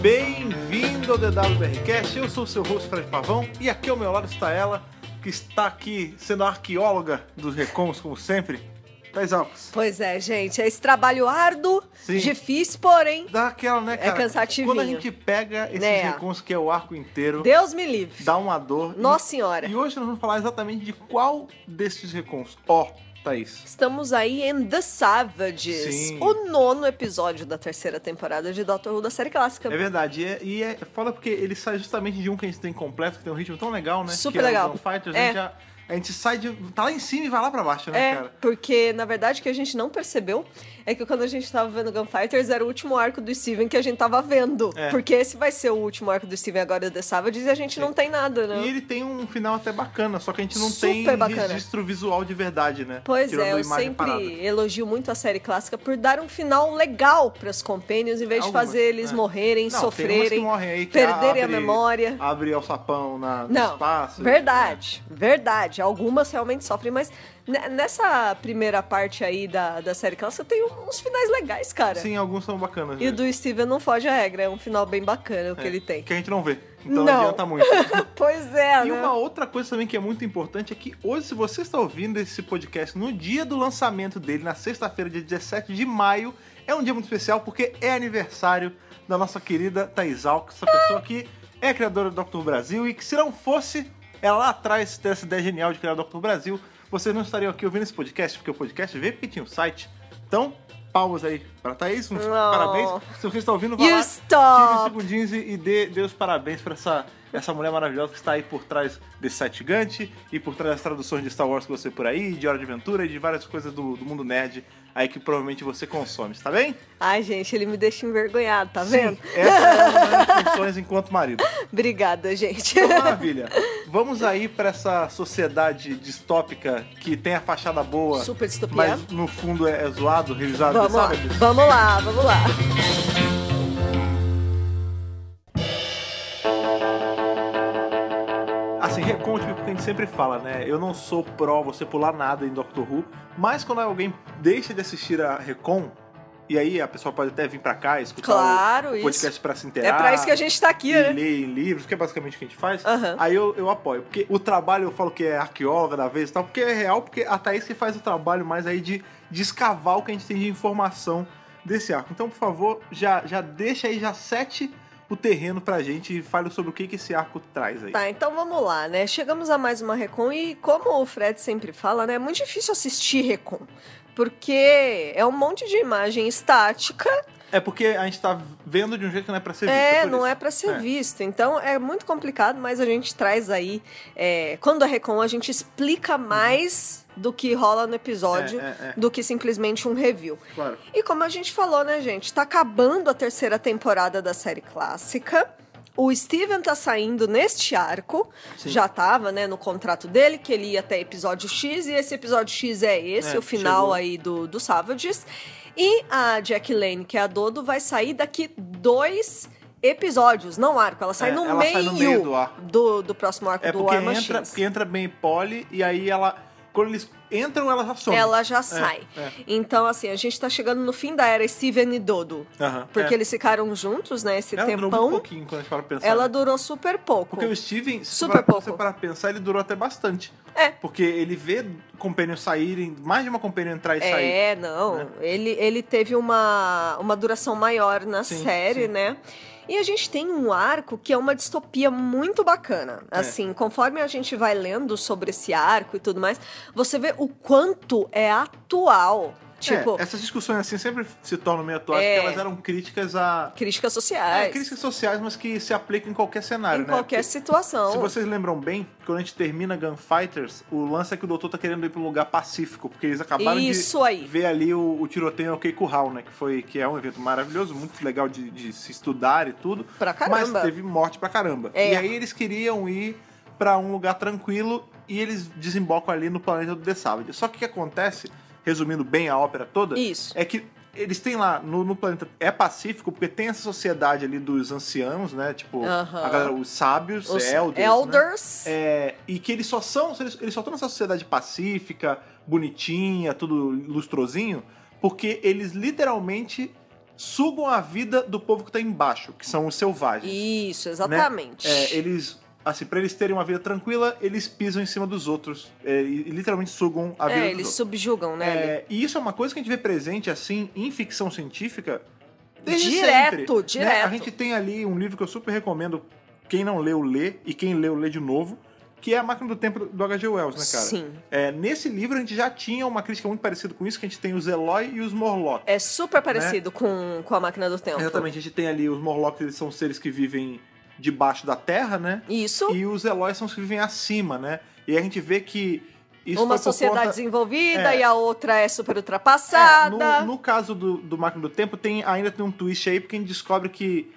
Bem-vindo ao DWBRCast, eu sou o seu host Fred Pavão e aqui ao meu lado está ela, que está aqui sendo a arqueóloga dos recons, como sempre, Thais Alves. Pois é, gente, é esse trabalho árduo, Sim. difícil, porém, Dá aquela, né, cara? cansativinho. Quando a gente pega esses Né? recons que é o arco inteiro, Deus me livre. dá uma dor. Nossa E- Senhora. E hoje nós vamos falar exatamente de qual desses recons. Ó, Thaís. Estamos aí em The Savages, Sim. o nono episódio da terceira temporada de Doctor Who da série clássica. É verdade, e é, e é foda porque ele sai justamente de um que a gente tem completo, que tem um ritmo tão legal, né? Super que legal. É o Fighters, a, É. gente já- a gente sai de. tá lá em cima e vai lá pra baixo, né, É, cara? porque na verdade o que a gente não percebeu é que quando a gente tava vendo Gunfighters era o último arco do Steven que a gente tava vendo. É. Porque esse vai ser o último arco do Steven agora The Savages e a gente não tem nada, né? E ele tem um final até bacana, só que a gente não Super tem bacana. registro visual de verdade, né? Pois Tirando é, a eu sempre parada. elogio muito a série clássica por dar um final legal pras Companions, em vez de Algumas, fazer eles é. morrerem, Não, sofrerem, morrem aí, perderem a abre- memória. Abre alçapão na, no Não, espaço. verdade, verdade. Algumas realmente sofrem, mas nessa primeira parte aí da, da série clássica tem uns finais legais, cara. Sim, alguns são bacanas. E o mesmo. do Steven não foge à regra, é um final bem bacana o que É, ele tem. Que a gente não vê. Então não, Não. adianta muito. Pois é, E né? uma outra coisa também que é muito importante é que hoje, se você está ouvindo esse podcast no dia do lançamento dele, na sexta-feira, dia 17 de maio, é um dia muito especial porque é aniversário da nossa querida Thais Alves, essa pessoa que é criadora do Dr. Brasil e que se não fosse ela lá atrás ter essa ideia genial de criar o Dr. Brasil, vocês não estariam aqui ouvindo esse podcast, porque o podcast veio porque tinha um site. Então, palmas aí para Thaís, uns Não. parabéns. Se você está ouvindo, vai You lá, stop. tire segundinhos e, e dê, dê os parabéns pra essa, essa mulher maravilhosa que está aí por trás desse site gigante e por trás das traduções de Star Wars que você por aí, de Hora de Aventura e de várias coisas do, do mundo nerd aí que provavelmente você consome, está bem? Ai, gente, ele me deixa envergonhado, tá vendo? Sim, essa é uma das minhas funções enquanto marido. Obrigada, gente. Então, maravilha. Vamos aí pra essa sociedade distópica que tem a fachada boa, Super distopia. mas no fundo é, é zoado, revisado, Vamos lá, sabe? vamos lá, vamos lá. Reconte porque a gente sempre fala, né? Eu não sou pró você pular nada em Doctor Who, mas quando alguém deixa de assistir a Recon, e aí a pessoa pode até vir pra cá e escutar Claro, o, podcast pra se É inteirar. pra isso que a gente tá aqui, né? ler em livros, que é basicamente o que a gente faz, Aham. aí eu, eu apoio. Porque o trabalho, eu falo que é arqueóloga da vez e tal, porque é real, porque a Thaís que faz o trabalho mais aí de, de escavar o que a gente tem de informação desse arco. Então, por favor, já, já deixa aí, já sete o terreno pra gente e fale sobre o que, que esse arco traz aí. Tá, então vamos lá, né? Chegamos a mais uma Recon e como o Fred sempre fala, né? É muito difícil assistir Recon. Porque é um monte de imagem estática. É porque a gente tá vendo de um jeito que não é pra ser visto. É, por não isso. é pra ser É. visto. Então é muito complicado, mas a gente traz aí. é, quando a Recon, a gente explica mais do que rola no episódio É, é, é. do que simplesmente um review. Claro. E como a gente falou, né, gente? Tá acabando a terceira temporada da série clássica. O Steven tá saindo neste arco. Sim. Já tava, né, no contrato dele, que ele ia até episódio X, e esse episódio X é esse, É, o final chegou. aí do, do Savages. E a Jack Lane, que é a Dodo, vai sair daqui dois episódios, não arco. Ela sai, É, no, ela meio sai no meio do do, do próximo arco É do porque War entra, Machines. porque entra bem Polly e aí ela. Quando eles entram, ela já some. Ela já sai. é. Então, assim, a gente tá chegando no fim da era Steven e Dodo. Porque é. eles ficaram juntos, né, esse Ela durou muito tempão. pouquinho quando a gente para pensar. Ela né? durou super pouco. Porque o Steven, se Super para você pouco. para pensar, ele durou até bastante. É. Porque ele vê companions saírem, mais de uma companion entrar e sair. É, não. né? Ele, ele teve uma, uma duração maior na Sim, série, sim. né? E a gente tem um arco que é uma distopia muito bacana. É. Assim, conforme a gente vai lendo sobre esse arco e tudo mais, você vê o quanto é atual. Tipo, É, essas discussões assim sempre se tornam meio atuais, É. porque elas eram críticas a. críticas É, sociais. críticas sociais, mas que se aplicam em qualquer cenário, em né? qualquer Porque- situação. Se vocês lembram bem, quando a gente termina Gunfighters, o lance é que o doutor tá querendo ir pra um lugar pacífico, porque eles acabaram Isso de aí. ver ali o, o tiroteio ao Hall, né? Que, foi, que é um evento maravilhoso, muito legal de, de se estudar e tudo. Pra caramba. Mas teve morte pra caramba. É. E aí eles queriam ir pra um lugar tranquilo e eles desembocam ali no planeta do The Savage. Só que o que acontece, resumindo bem a ópera toda, Isso. é que eles têm lá no, no planeta é pacífico porque tem essa sociedade ali dos ancianos, né? Tipo, Aham. a galera, os sábios, Os elders, né? elders. É, e que eles só são, eles, eles só estão nessa sociedade pacífica, bonitinha, tudo lustrosinho, porque eles literalmente sugam a vida do povo que tá embaixo, que são os selvagens. Isso, exatamente. É, eles, assim, pra eles terem uma vida tranquila, eles pisam em cima dos outros. é, e, literalmente sugam a vida É, eles outros. subjugam, né? É, e isso é uma coisa que a gente vê presente, assim, em ficção científica desde Direto, sempre. né? direto. A gente tem ali um livro que eu super recomendo, quem não leu, lê, e quem leu, lê de novo, que é A Máquina do Tempo do H.G. Wells, né, cara? Sim. É, nesse livro a gente já tinha uma crítica muito parecida com isso, que a gente tem os Eloy e os Morlock. É super parecido com, com a máquina do tempo. Né? Exatamente, a gente tem ali os Morlocks, eles são seres que vivem debaixo da terra, né? Isso. E os Eloy são os que vivem acima, né? E a gente vê que isso uma sociedade conta... desenvolvida É. e a outra é super É, ultrapassada. no, no caso do, do Máquina do Tempo, tem, ainda tem um twist aí, porque a gente descobre que.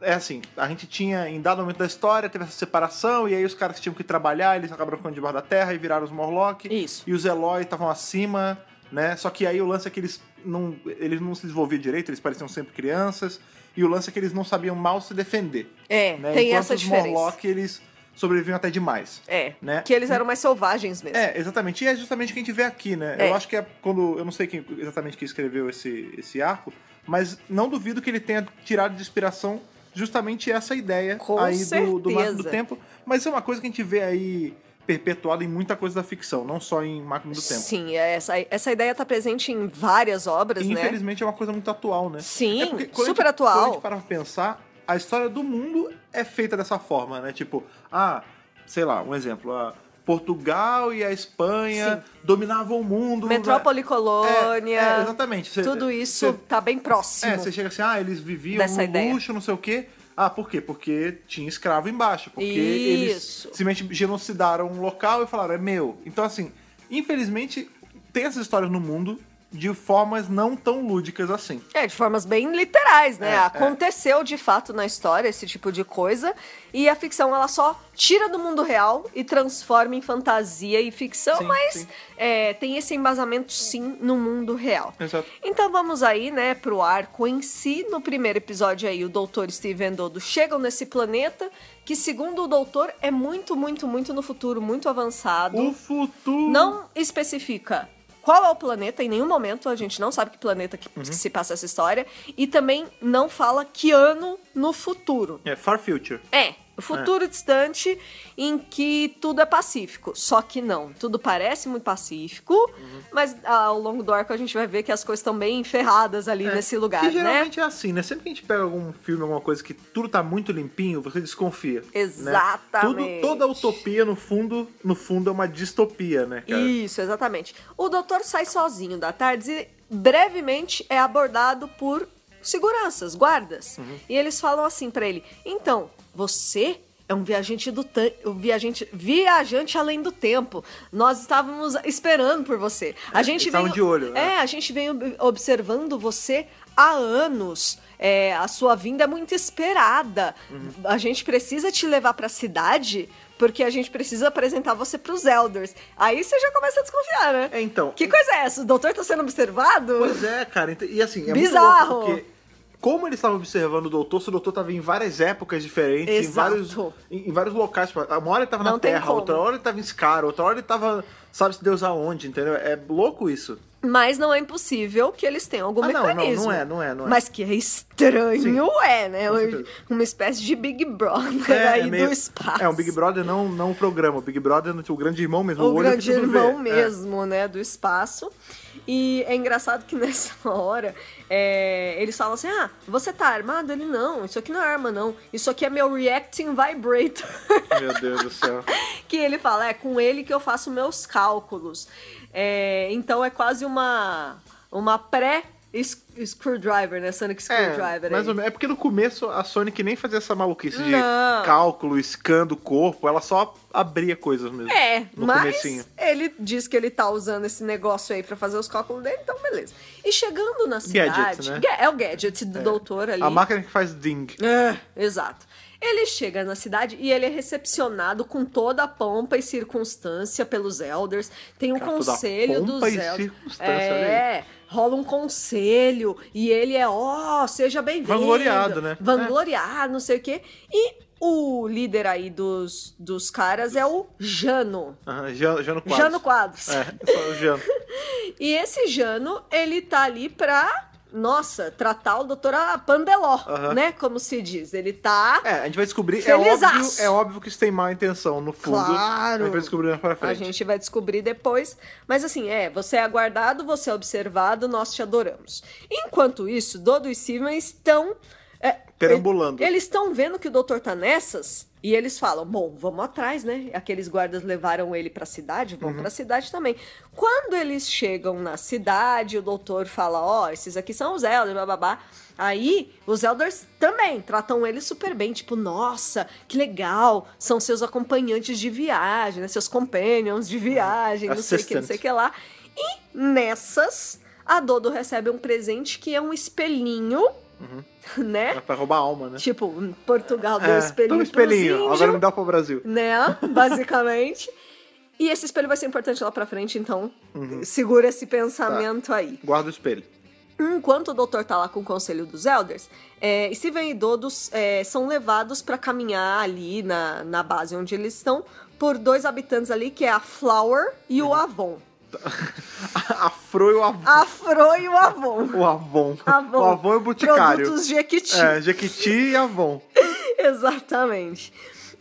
É assim, a gente tinha, em dado momento da história, teve essa separação, e aí os caras que tinham que trabalhar, eles acabaram ficando debaixo da terra e viraram os Morlock. Isso. E os Eloy estavam acima, né? Só que aí o lance é que eles não, eles não se desenvolviam direito, eles pareciam sempre crianças, e o lance é que eles não sabiam mal se defender. É, Né? tem Enquanto essa os diferença. Morlock, eles sobreviviam até demais. É. Né? Que eles eram mais selvagens mesmo. É, exatamente. E é justamente o que a gente vê aqui, né? É. Eu acho que é quando. Eu não sei quem, exatamente quem escreveu esse, esse arco, mas não duvido que ele tenha tirado de inspiração justamente essa ideia Com aí do, do Máquina do. Tempo. Mas é uma coisa que a gente vê aí perpetuada em muita coisa da ficção, não só em Máquina do Tempo. Sim, é, essa, essa ideia tá presente em várias obras, E, né? infelizmente é uma coisa muito atual, né? Sim, É porque super a gente, Quando a atual. gente para pensar, a história do mundo é feita dessa forma, né? Tipo, ah, sei lá, um exemplo. ah, Portugal e a Espanha dominavam o mundo. Metrópole É, Colônia. é, exatamente. Cê- tudo isso cê- tá bem próximo. é, você chega assim, ah, eles viviam no ideia. luxo, não sei o quê. Ah, por quê? Porque tinha escravo embaixo. Porque Isso. eles simplesmente genocidaram um local e falaram, é meu. Então, assim, infelizmente, tem essas histórias no mundo de formas não tão lúdicas assim. É, de formas bem literais, né? É, Aconteceu de fato na história esse tipo de coisa. E a ficção, ela só tira do mundo real e transforma em fantasia e ficção, Sim, mas sim. é, tem esse embasamento sim no mundo real. Exato. Então vamos aí, né, pro arco em si. No primeiro episódio aí, o doutor Steve e Endodo chegam nesse planeta, que segundo o doutor é muito, muito, muito no futuro, muito avançado. O futuro. Não especifica qual é o planeta, em nenhum momento a gente não sabe que planeta que, Uhum. que se passa essa história. E também não fala que ano no futuro. É Far Future. É, futuro distante em que tudo é pacífico. Só que não, tudo parece muito pacífico, Uhum. mas ao longo do arco a gente vai ver que as coisas estão bem ferradas ali É, nesse lugar, que né? geralmente é assim, né? Sempre que a gente pega algum filme, alguma coisa que tudo tá muito limpinho, você desconfia. né? Exatamente. Tudo, toda utopia, no fundo, no fundo, é uma distopia, né, cara? Isso, exatamente. O doutor sai sozinho da tarde e brevemente é abordado por seguranças, guardas. Uhum. E eles falam assim pra ele: "Então, você é um viajante do um viajante viajante além do tempo. Nós estávamos esperando por você. A gente eles estavam veio de olho, né? É, a gente vem ob- observando você há anos. É, a sua vinda é muito esperada. Uhum. A gente precisa te levar pra cidade porque a gente precisa apresentar você pros Elders. Aí você já começa a desconfiar, né? É, então. Que coisa é essa? O doutor tá sendo observado? Pois é, cara. E assim, é Bizarro. muito louco porque como eles estavam observando o doutor, se o doutor tava em várias épocas diferentes, em Exato. vários, em, em vários locais. Tipo, uma hora ele tava Não na Terra, como. outra hora ele tava em Scar, outra hora ele tava, sabe-se Deus aonde, entendeu? É louco isso. Mas não é impossível que eles tenham algum Ah, não, não, mecanismo. não é, não é, não é. Mas que é estranho, Sim, é, né? Uma espécie de Big Brother aí meio- do espaço. É, um Big Brother não, não o programa. O Big Brother é o grande irmão mesmo. o olho grande irmão. É. mesmo, né, do espaço. E é engraçado que nessa hora é, eles falam assim: ah, você tá armado? Ele não, isso aqui não é arma, não. Isso aqui é meu Reacting Vibrator. Meu Deus do céu. que ele fala, é com ele que eu faço meus cálculos. É, então é quase uma, uma pré. Screwdriver, né? Sonic Screwdriver. É, mais ou menos. É porque no começo a Sonic nem fazia essa maluquice de Não. cálculo, scan do corpo, ela só abria coisas mesmo. É, mas comecinho. ele diz que ele tá usando esse negócio aí pra fazer os cálculos dele, então beleza. E chegando na cidade... Gadget, né? É o gadget do doutor ali. A máquina que faz ding. É, exato. Ele chega na cidade e ele é recepcionado com toda a pompa e circunstância pelos elders. Tem um Cara, conselho dos elders. É, rola um conselho e ele é, ó, seja bem-vindo. Vangloriado, né? Vangloriado, não sei o quê. E o líder aí dos, dos caras é o Jano, Jano Quadros. Jano Quadros. É, só o Jano. E esse Jano, ele tá ali pra nossa, tratar o doutor a pandeló, Aham. né? Como se diz. Ele tá. É, a gente vai descobrir. É óbvio, é óbvio que isso tem má intenção, no fundo. Claro. A gente vai descobrir mais pra A frente. gente vai descobrir depois. Mas assim, é, você é aguardado, você é observado, nós te adoramos. Enquanto isso, Dodo e Steven estão. Perambulando. Eles estão vendo que o doutor tá nessas. E eles falam, bom, vamos atrás, né? Aqueles guardas levaram ele pra cidade, vamos Uhum. pra cidade também. Quando eles chegam na cidade, o doutor fala, ó, esses aqui são os Elders, bababá. Aí, os Elders também tratam ele super bem, tipo, nossa, que legal, são seus acompanhantes de viagem, né? Seus companions de viagem, não sei o que, não sei o que lá. E nessas, a Dodo recebe um presente que é um espelhinho, né? É pra roubar a alma, né? Tipo, Portugal deu É, espelhinho, toma espelhinho, pros agora me dá pro Brasil. né? Basicamente. E esse espelho vai ser importante lá pra frente, então Uhum. segura esse pensamento aí. Guarda o espelho. Enquanto o doutor tá lá com o conselho dos Elders, é, Steven e Dodos é, são levados pra caminhar ali na, na base onde eles estão por dois habitantes ali, que é a Flower e Uhum. o Avon. A Fro e o Avon. A Fro e o Avon. O Avon. Avon. O Avon é o boticário. Produtos Jequiti. É, Jequiti e Avon. Exatamente.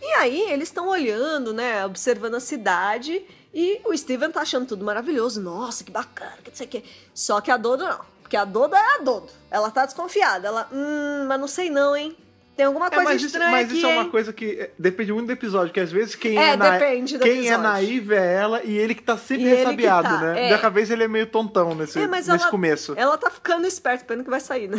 E aí, eles estão olhando, né? Observando a cidade. E o Steven tá achando tudo maravilhoso. Nossa, que bacana, que não sei o quê. Só que a Dodo não. Porque a Dodo é a Dodo. Ela tá desconfiada. Ela, hum, mas não sei não, hein? Tem alguma É, coisa mas isso, estranha mas aqui, isso é uma hein? coisa que é, depende muito do episódio, que às vezes quem É, é, na- quem é naíve é ela e ele que tá sempre E ressabiado, tá, né? é. Dessa vez ele é meio tontão nesse, É, mas nesse ela, começo. Ela tá ficando esperta, pena que vai sair, né?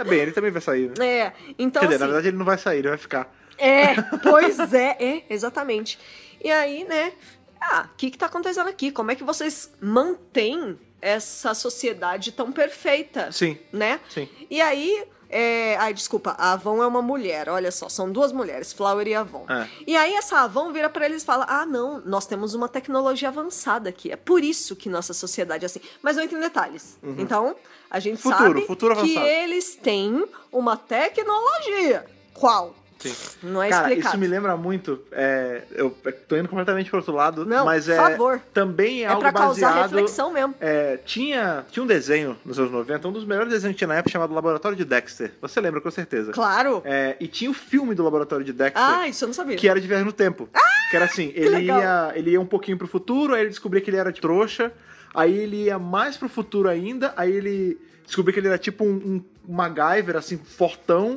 É, bem, ele também vai sair, né? É, então Quer dizer, assim... na verdade ele não vai sair, ele vai ficar. É, pois é, é, exatamente. E aí, né? Ah, o que que tá acontecendo aqui? Como é que vocês mantêm essa sociedade tão perfeita? Sim, Né? sim. E aí. É... Ai, desculpa, a Avon é uma mulher, olha só, são duas mulheres, Flower e Avon. É. E aí essa Avon vira pra eles e fala: Ah, não, nós temos uma tecnologia avançada aqui. É por isso que nossa sociedade é assim. Mas não entra em detalhes. Então, a gente Uhum. Futuro, sabe futuro que eles têm uma tecnologia. Qual? Sim. Não é Cara, explicado. isso me lembra muito. é, eu tô indo completamente pro outro lado, Não, mas por é. favor. Também é, É algo pra causar baseado. reflexão mesmo. É, tinha, tinha um desenho nos anos 90, um dos melhores desenhos que tinha na época, chamado Laboratório de Dexter. Você lembra, com certeza. Claro. É, e tinha o filme do Laboratório de Dexter, Ah, isso eu não sabia. que era de viagem no tempo. que era assim, ele legal. ia, ele ia um pouquinho pro futuro, aí ele descobria que ele era de trouxa, aí ele ia mais pro futuro ainda, aí ele descobriu que ele era tipo um, um MacGyver, assim, fortão,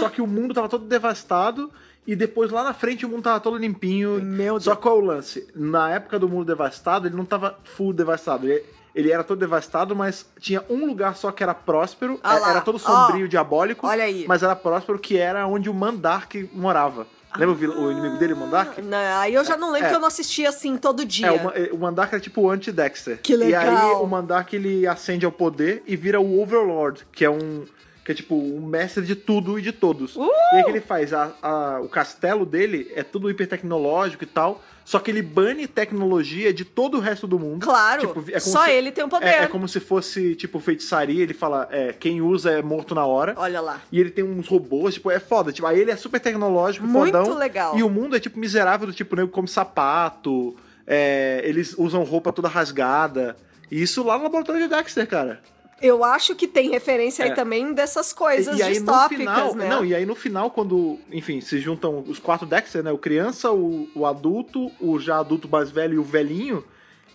só que o mundo tava todo devastado, e depois lá na frente o mundo tava todo limpinho. Meu Só qual é o lance? Na época do mundo devastado, ele não tava full devastado. Ele, ele era todo devastado, mas tinha um lugar só que era próspero, Ah é- era todo sombrio, Ó, diabólico, olha aí. mas era próspero, que era onde o Mandark morava. Lembra o vil- o, inimigo dele, o Mandark? Não, aí eu já não lembro É. que eu não assistia assim todo dia. É, o, é, o Mandark era tipo o anti-Dexter. Que legal. E aí o Mandark ele ascende ao poder e vira o Overlord, que é um. Que é tipo um mestre de tudo e de todos. Uh! E aí o que ele faz? A- a- o castelo dele é tudo hipertecnológico e tal. Só que ele bane tecnologia de todo o resto do mundo. Claro, Tipo, é como só se- ele tem o poder. É, é como se fosse, tipo, feitiçaria. Ele fala, é, quem usa é morto na hora. Olha lá. E ele tem uns robôs, tipo, é foda. Tipo, aí ele é super tecnológico, Muito fodão. legal. E o mundo é, tipo, miserável, do tipo, nego come sapato, é, eles usam roupa toda rasgada. E isso lá no laboratório de Dexter, cara. Eu acho que tem referência aí É. também dessas coisas e aí no distópicas, final, né? não, e aí no final quando, enfim, se juntam os quatro Dexter, né, o criança, o, o adulto, o já adulto mais velho e o velhinho,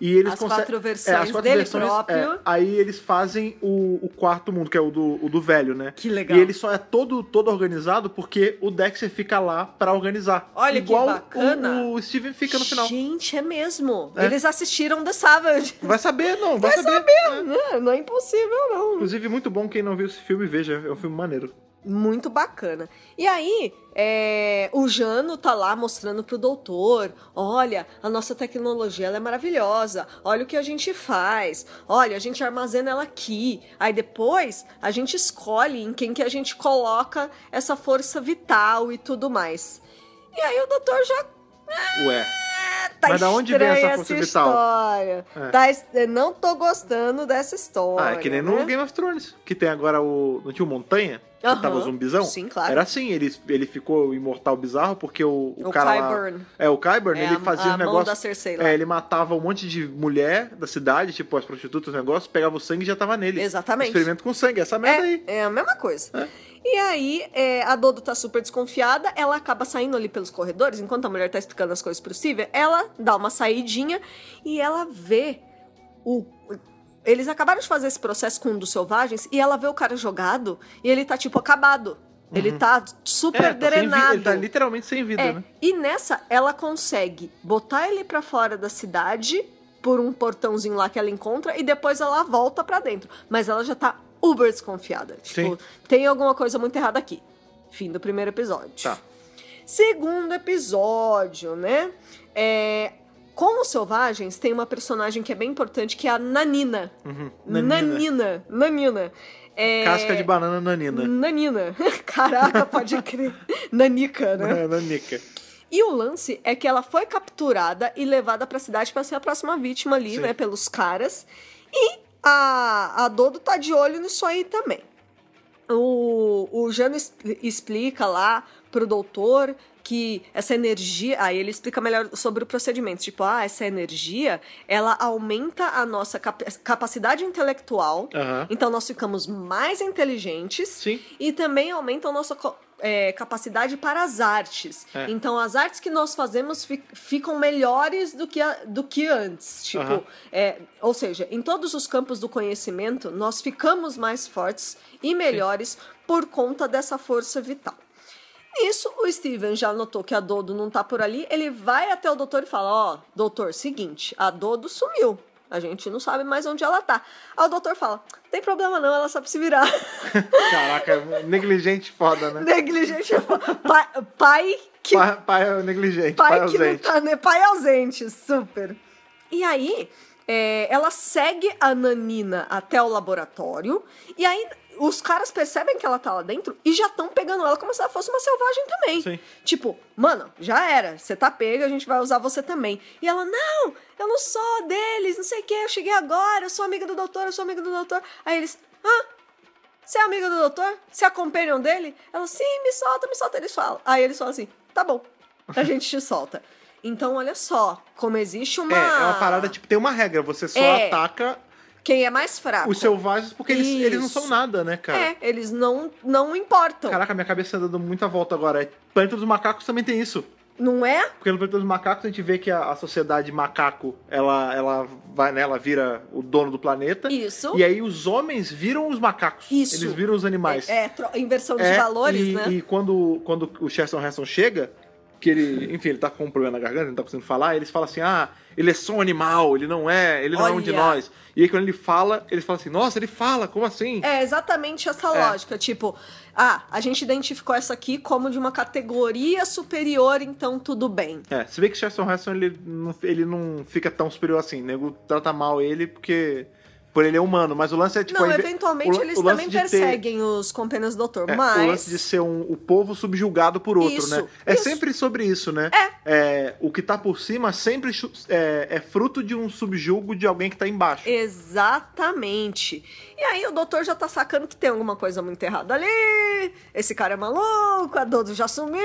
e eles As quatro é, versões dele próprio. é, aí eles fazem o, o quarto mundo, que é o do, o do velho, né? Que legal. E ele só é todo, todo organizado porque o Dexter fica lá pra organizar. Olha que Igual bacana. O, o Steven fica no final. Gente, é mesmo. É. Eles assistiram The Savage. Vai saber, não, vai, Vai saber. É. Não, não é impossível, não. Inclusive, muito bom quem não viu esse filme, veja. É um filme maneiro. Muito bacana. E aí, é, o Jano tá lá mostrando pro doutor: olha, a nossa tecnologia é maravilhosa, olha o que a gente faz, olha, a gente armazena ela aqui. Aí depois a gente escolhe em quem que a gente coloca essa força vital e tudo mais. E aí o doutor já Ué. "Ah, tá Mas da onde vem essa força vital? história. É. Tá não tô gostando dessa história. Ah, é que nem no né? Game of Thrones, que tem agora o. Não tinha o Montanha? Que Aham. tava zumbizão? Sim, claro. Era assim, ele, ele ficou imortal bizarro porque o, o, O cara. lá- é, o Kyburn, É ele a- fazia a um mão negócio. da Cersei lá. É, ele matava um monte de mulher da cidade, tipo as prostitutas, o negócio, pegava o sangue e já tava nele. Exatamente. Experimento com sangue, essa merda aí. É, é a mesma coisa. É. E aí, é, a Dodo tá super desconfiada, ela acaba saindo ali pelos corredores, enquanto a mulher tá explicando as coisas pro Steven, ela dá uma saidinha e ela vê o. Eles acabaram de fazer esse processo com um dos selvagens e ela vê o cara jogado e ele tá, tipo, acabado. Ele tá super É, tá drenado. ele tá literalmente sem vida, É, né? e nessa ela consegue botar ele pra fora da cidade por um portãozinho lá que ela encontra e depois ela volta pra dentro. Mas ela já tá uber desconfiada. Tipo, Sim. tem alguma coisa muito errada aqui. Fim do primeiro episódio. Tá. Segundo episódio, né? É, com os selvagens tem uma personagem que é bem importante que é a Nanina. Uhum. Nanina. Nanina. É... Casca de banana nanina. Nanina. Caraca, pode crer. Nanica, né? É, nanica. E o lance é que ela foi capturada e levada pra cidade pra ser a próxima vítima ali, Sim. né, pelos caras. E a, a Dodo tá de olho nisso aí também. O, o Jano explica lá pro doutor que essa energia. Aí ele explica melhor sobre o procedimento. Tipo, ah, essa energia ela aumenta a nossa cap- capacidade intelectual. Aham. Então nós ficamos mais inteligentes Sim. e também aumenta a nossa é, capacidade para as artes. É. Então as artes que nós fazemos fi- ficam melhores do que, a- do que antes. Tipo, Aham. é, ou seja, em todos os campos do conhecimento, nós ficamos mais fortes e melhores por conta dessa força vital. Nisso, o Steven já notou que a Dodo não tá por ali. Ele vai até o doutor e fala: Ó, doutor, seguinte, a Dodo sumiu. A gente não sabe mais onde ela tá. Aí o doutor fala: Tem problema não, ela sabe se virar. Caraca, negligente foda, né? Negligente. Pai, pai que, pai, Pai, pai é negligente, pai, que não ausente. tá, né? Pai ausente, super. E aí, é, ela segue a Nanina até o laboratório. E aí, os caras percebem que ela tá lá dentro e já estão pegando ela como se ela fosse uma selvagem também. Sim. Tipo, mano, já era. Você tá pega, a gente vai usar você também. E ela, não, eu não sou deles, não sei o que, eu cheguei agora, eu sou amiga do doutor, eu sou amiga do doutor. Aí eles, ah, você é amiga do doutor? Você é companion dele? Ela, sim, me solta, me solta. Eles falam. Aí eles falam assim, tá bom, a gente te solta. Então, olha só, como existe uma... É, é uma parada, tipo, tem uma regra, você só É. ataca Quem é mais fraco. os selvagens porque eles, eles não são nada, né, cara? É, eles não, não importam. Caraca, minha cabeça tá dando muita volta agora. Planeta dos Macacos também tem isso. Não é? Porque no Planeta dos Macacos a gente vê que a, a sociedade macaco, ela, ela vai, né, ela vira o dono do planeta. Isso. E aí os homens viram os macacos. Isso. Eles viram os animais. É, é, inversão de É, valores, e, né? E quando, quando o Cheston Hanson chega, que ele, enfim, ele tá com um problema na garganta, ele não tá conseguindo falar, eles falam assim: ah, ele é só um animal, ele não é, ele não é um de Olha. nós. E aí quando ele fala, eles falam assim: nossa, ele fala, como assim? É exatamente essa É. lógica. Tipo, ah, a gente identificou essa aqui como de uma categoria superior, então tudo bem. É, se vê que o Cheston Hanson ele não, ele não fica tão superior assim, o nego trata mal ele porque por ele é humano, mas o lance é tipo não, eventualmente o- eles o também de ter- perseguem os companheiros do doutor, É, mas. O lance de ser um, o povo subjugado por outro, Isso, né? É isso. sempre sobre isso, né? É. O que tá por cima sempre é, é fruto de um subjugo de alguém que tá embaixo. Exatamente. E aí o doutor já tá sacando que tem alguma coisa muito errada ali. Esse cara é maluco, a Dodo já sumiu,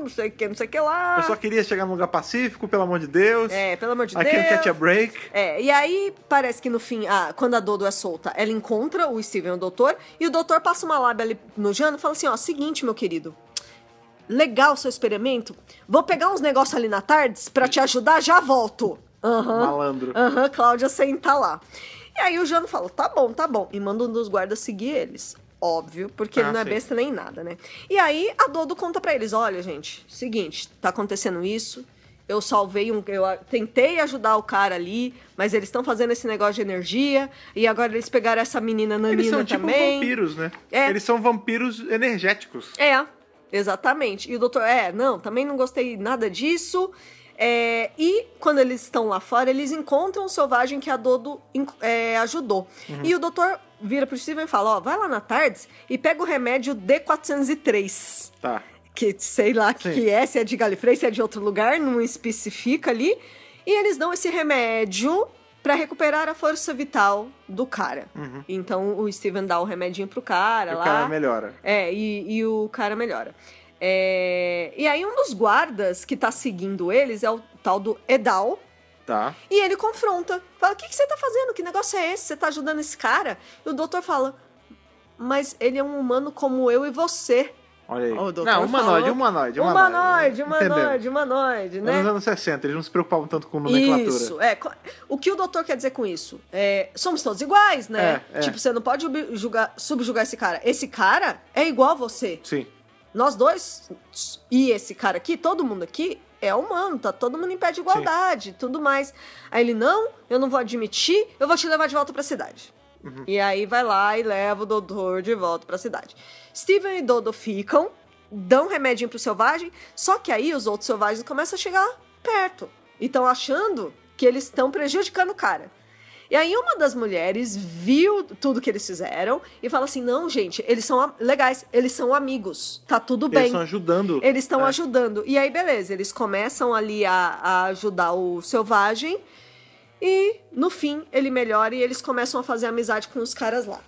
não sei o que, não sei o que lá. Eu só queria chegar num lugar pacífico, pelo amor de Deus. É, pelo amor de I can't Deus. catch a break. É, e aí parece que no fim, ah, quando a Dodo é solta, ela encontra o Steven, o doutor, e o doutor passa uma lábia ali no Jano e fala assim: ó, seguinte, meu querido. Legal o seu experimento. Vou pegar uns negócios ali na tardes pra te ajudar, já volto. Aham. Malandro. Aham, Cláudia senta lá. E aí o Jano fala: tá bom, tá bom. E manda um dos guardas seguir eles. Óbvio, porque ele Ah, não é sim. besta nem nada, né? E aí a Dodo conta pra eles: olha, gente, seguinte, tá acontecendo isso. Eu salvei um. Eu tentei ajudar o cara ali, mas eles estão fazendo esse negócio de energia. E agora eles pegaram essa menina Nanina Eles são tipo também. vampiros, né? É. Eles são vampiros energéticos. É, exatamente. E o doutor, é, não, também não gostei nada disso. É, e quando eles estão lá fora, eles encontram o selvagem que a Dodo é, ajudou. E o doutor vira pro Steven e fala: Ó, vai lá na Tardes e pega o remédio D403. Tá. Que sei lá o que, Sim. que é, se é de Galifrey, se é de outro lugar, não especifica ali. E eles dão esse remédio pra recuperar a força vital do cara. Uhum. Então o Steven dá o remedinho pro cara E o lá. cara melhora. É, e, e o cara melhora. É, E aí um dos guardas que tá seguindo eles é o tal do Edal. Tá. E ele confronta. Fala, o que, que você tá fazendo? Que negócio é esse? Você tá ajudando esse cara? E o doutor fala, mas ele é um humano como eu e você. Olha aí. O Não, humanoide, falou. humanoide, Humanoide, humanoide, humanoide, É né? Nos anos 60, eles não se preocupavam tanto com nomenclatura. Isso, é. O que o doutor quer dizer com isso? É, somos todos iguais, né? É, é. Tipo, você não pode julgar- subjugar esse cara. Esse cara é igual a você. Sim. Nós dois e esse cara aqui, todo mundo aqui, é humano, tá todo mundo em pé de igualdade e tudo mais. Aí ele, não, eu não vou admitir, eu vou te levar de volta pra cidade. Uhum. E aí vai lá e leva o doutor de volta pra cidade. Steven e Dodo ficam, dão remedinho pro selvagem, só que aí os outros selvagens começam a chegar perto. E estão achando que eles estão prejudicando o cara. E aí uma das mulheres viu tudo que eles fizeram e fala assim: não, gente, eles são legais, eles são amigos, tá tudo Eles bem. estão ajudando. Eles estão É. ajudando. E aí, beleza, eles começam ali a, a ajudar o selvagem. E no fim, ele melhora e eles começam a fazer amizade com os caras lá.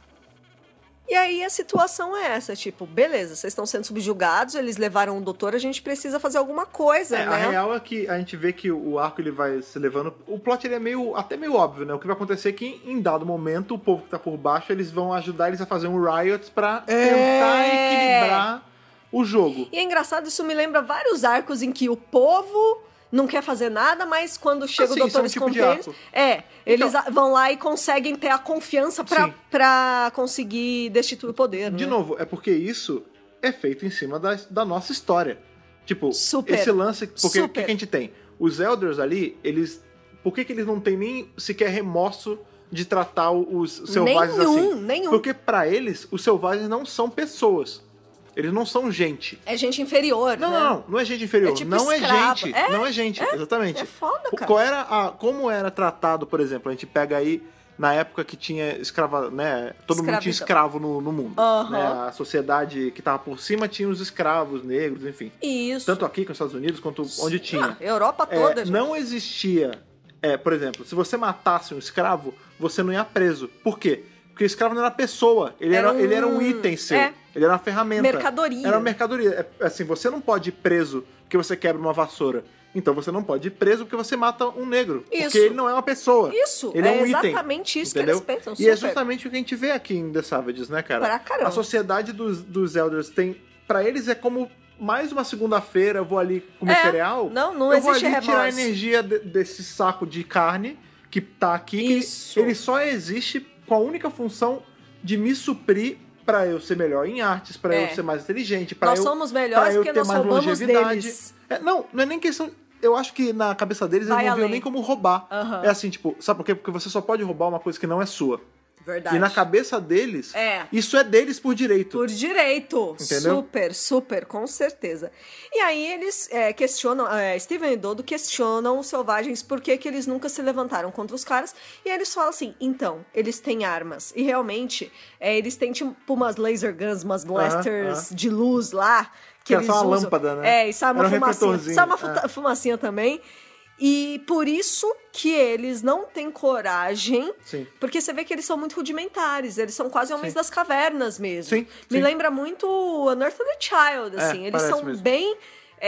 E aí a situação é essa, tipo, beleza, vocês estão sendo subjugados, eles levaram o doutor, a gente precisa fazer alguma coisa, É, A né? real é que a gente vê que o arco ele vai se levando. O plot ele é meio até meio óbvio, né? O que vai acontecer é que em dado momento o povo que tá por baixo eles vão ajudar eles a fazer um riot pra É. tentar equilibrar o jogo. E é engraçado, isso me lembra vários arcos em que o povo não quer fazer nada, mas quando chega sim, o isso é doutor um tipo é, eles Então- vão lá e conseguem ter a confiança pra conseguir destituir o poder. De né? novo, é porque isso é feito em cima da, da nossa história. Tipo, Super. esse lance. Porque o que, que a gente tem? Os Elders ali, eles. Por que, que eles não têm nem sequer remorso de tratar os selvagens nenhum, assim? nenhum. Porque pra eles, os selvagens não são pessoas. Eles não são gente. É gente inferior, Não, né? não, não, não é gente inferior. É tipo não é gente. É, Não é gente, exatamente. É foda, cara. Qual era a, como era tratado, por exemplo, a gente pega aí na época que tinha escrava, né? Todo mundo tinha Escravidão. escravo no, no mundo. Aham. né, A sociedade que tava por cima tinha os escravos negros, enfim. Isso. Tanto aqui com os Estados Unidos quanto onde tinha. Ah, Europa É, toda, gente. não existia, é, por exemplo, se você matasse um escravo, você não ia preso. Por quê? Porque o escravo não era pessoa, ele era, Era um- ele era um item seu, é. ele era uma ferramenta. Mercadoria. Era uma mercadoria. É, assim, você não pode ir preso porque você quebra uma vassoura. Então você não pode ir preso porque você mata um negro. Isso. Porque ele não é uma pessoa. Isso, Ele é, é um item. exatamente isso que entendeu? eles pensam, E é super. justamente o que a gente vê aqui em The Savages, né, cara? Pra caramba. A sociedade dos, dos Elders tem. Pra eles é como mais uma segunda-feira, eu vou ali comer É, cereal. não, não eu vou existe ali tirar a energia de- desse saco de carne que tá aqui. que Isso. Ele só existe com a única função de me suprir pra eu ser melhor em artes, pra É. eu ser mais inteligente, Nós eu somos melhores eu porque ter nós mais longevidade. É, não, não é nem questão. Eu acho que na cabeça deles Vai eles não viam nem como roubar. Aham. É assim, tipo, sabe por quê? Porque você só pode roubar uma coisa que não é sua. Verdade. E na cabeça deles, É. isso é deles por direito. Por direito. Entendeu? Super, super, com certeza. E aí eles é, questionam, é, Steven e Dodo questionam os selvagens por que, que eles nunca se levantaram contra os caras. E aí eles falam assim: então, eles têm armas. E realmente, é, eles têm tipo umas laser guns, umas blasters de luz lá. Que, Que é só uma usam. lâmpada, né? É, e sai uma um fumacinha. Sai uma é. fumacinha também. E por isso que eles não têm coragem Sim. porque você vê que eles são muito rudimentares, eles são quase homens Sim. das cavernas mesmo. Sim, Me lembra muito Unearthly Child, É, assim. eles parece são mesmo. bem.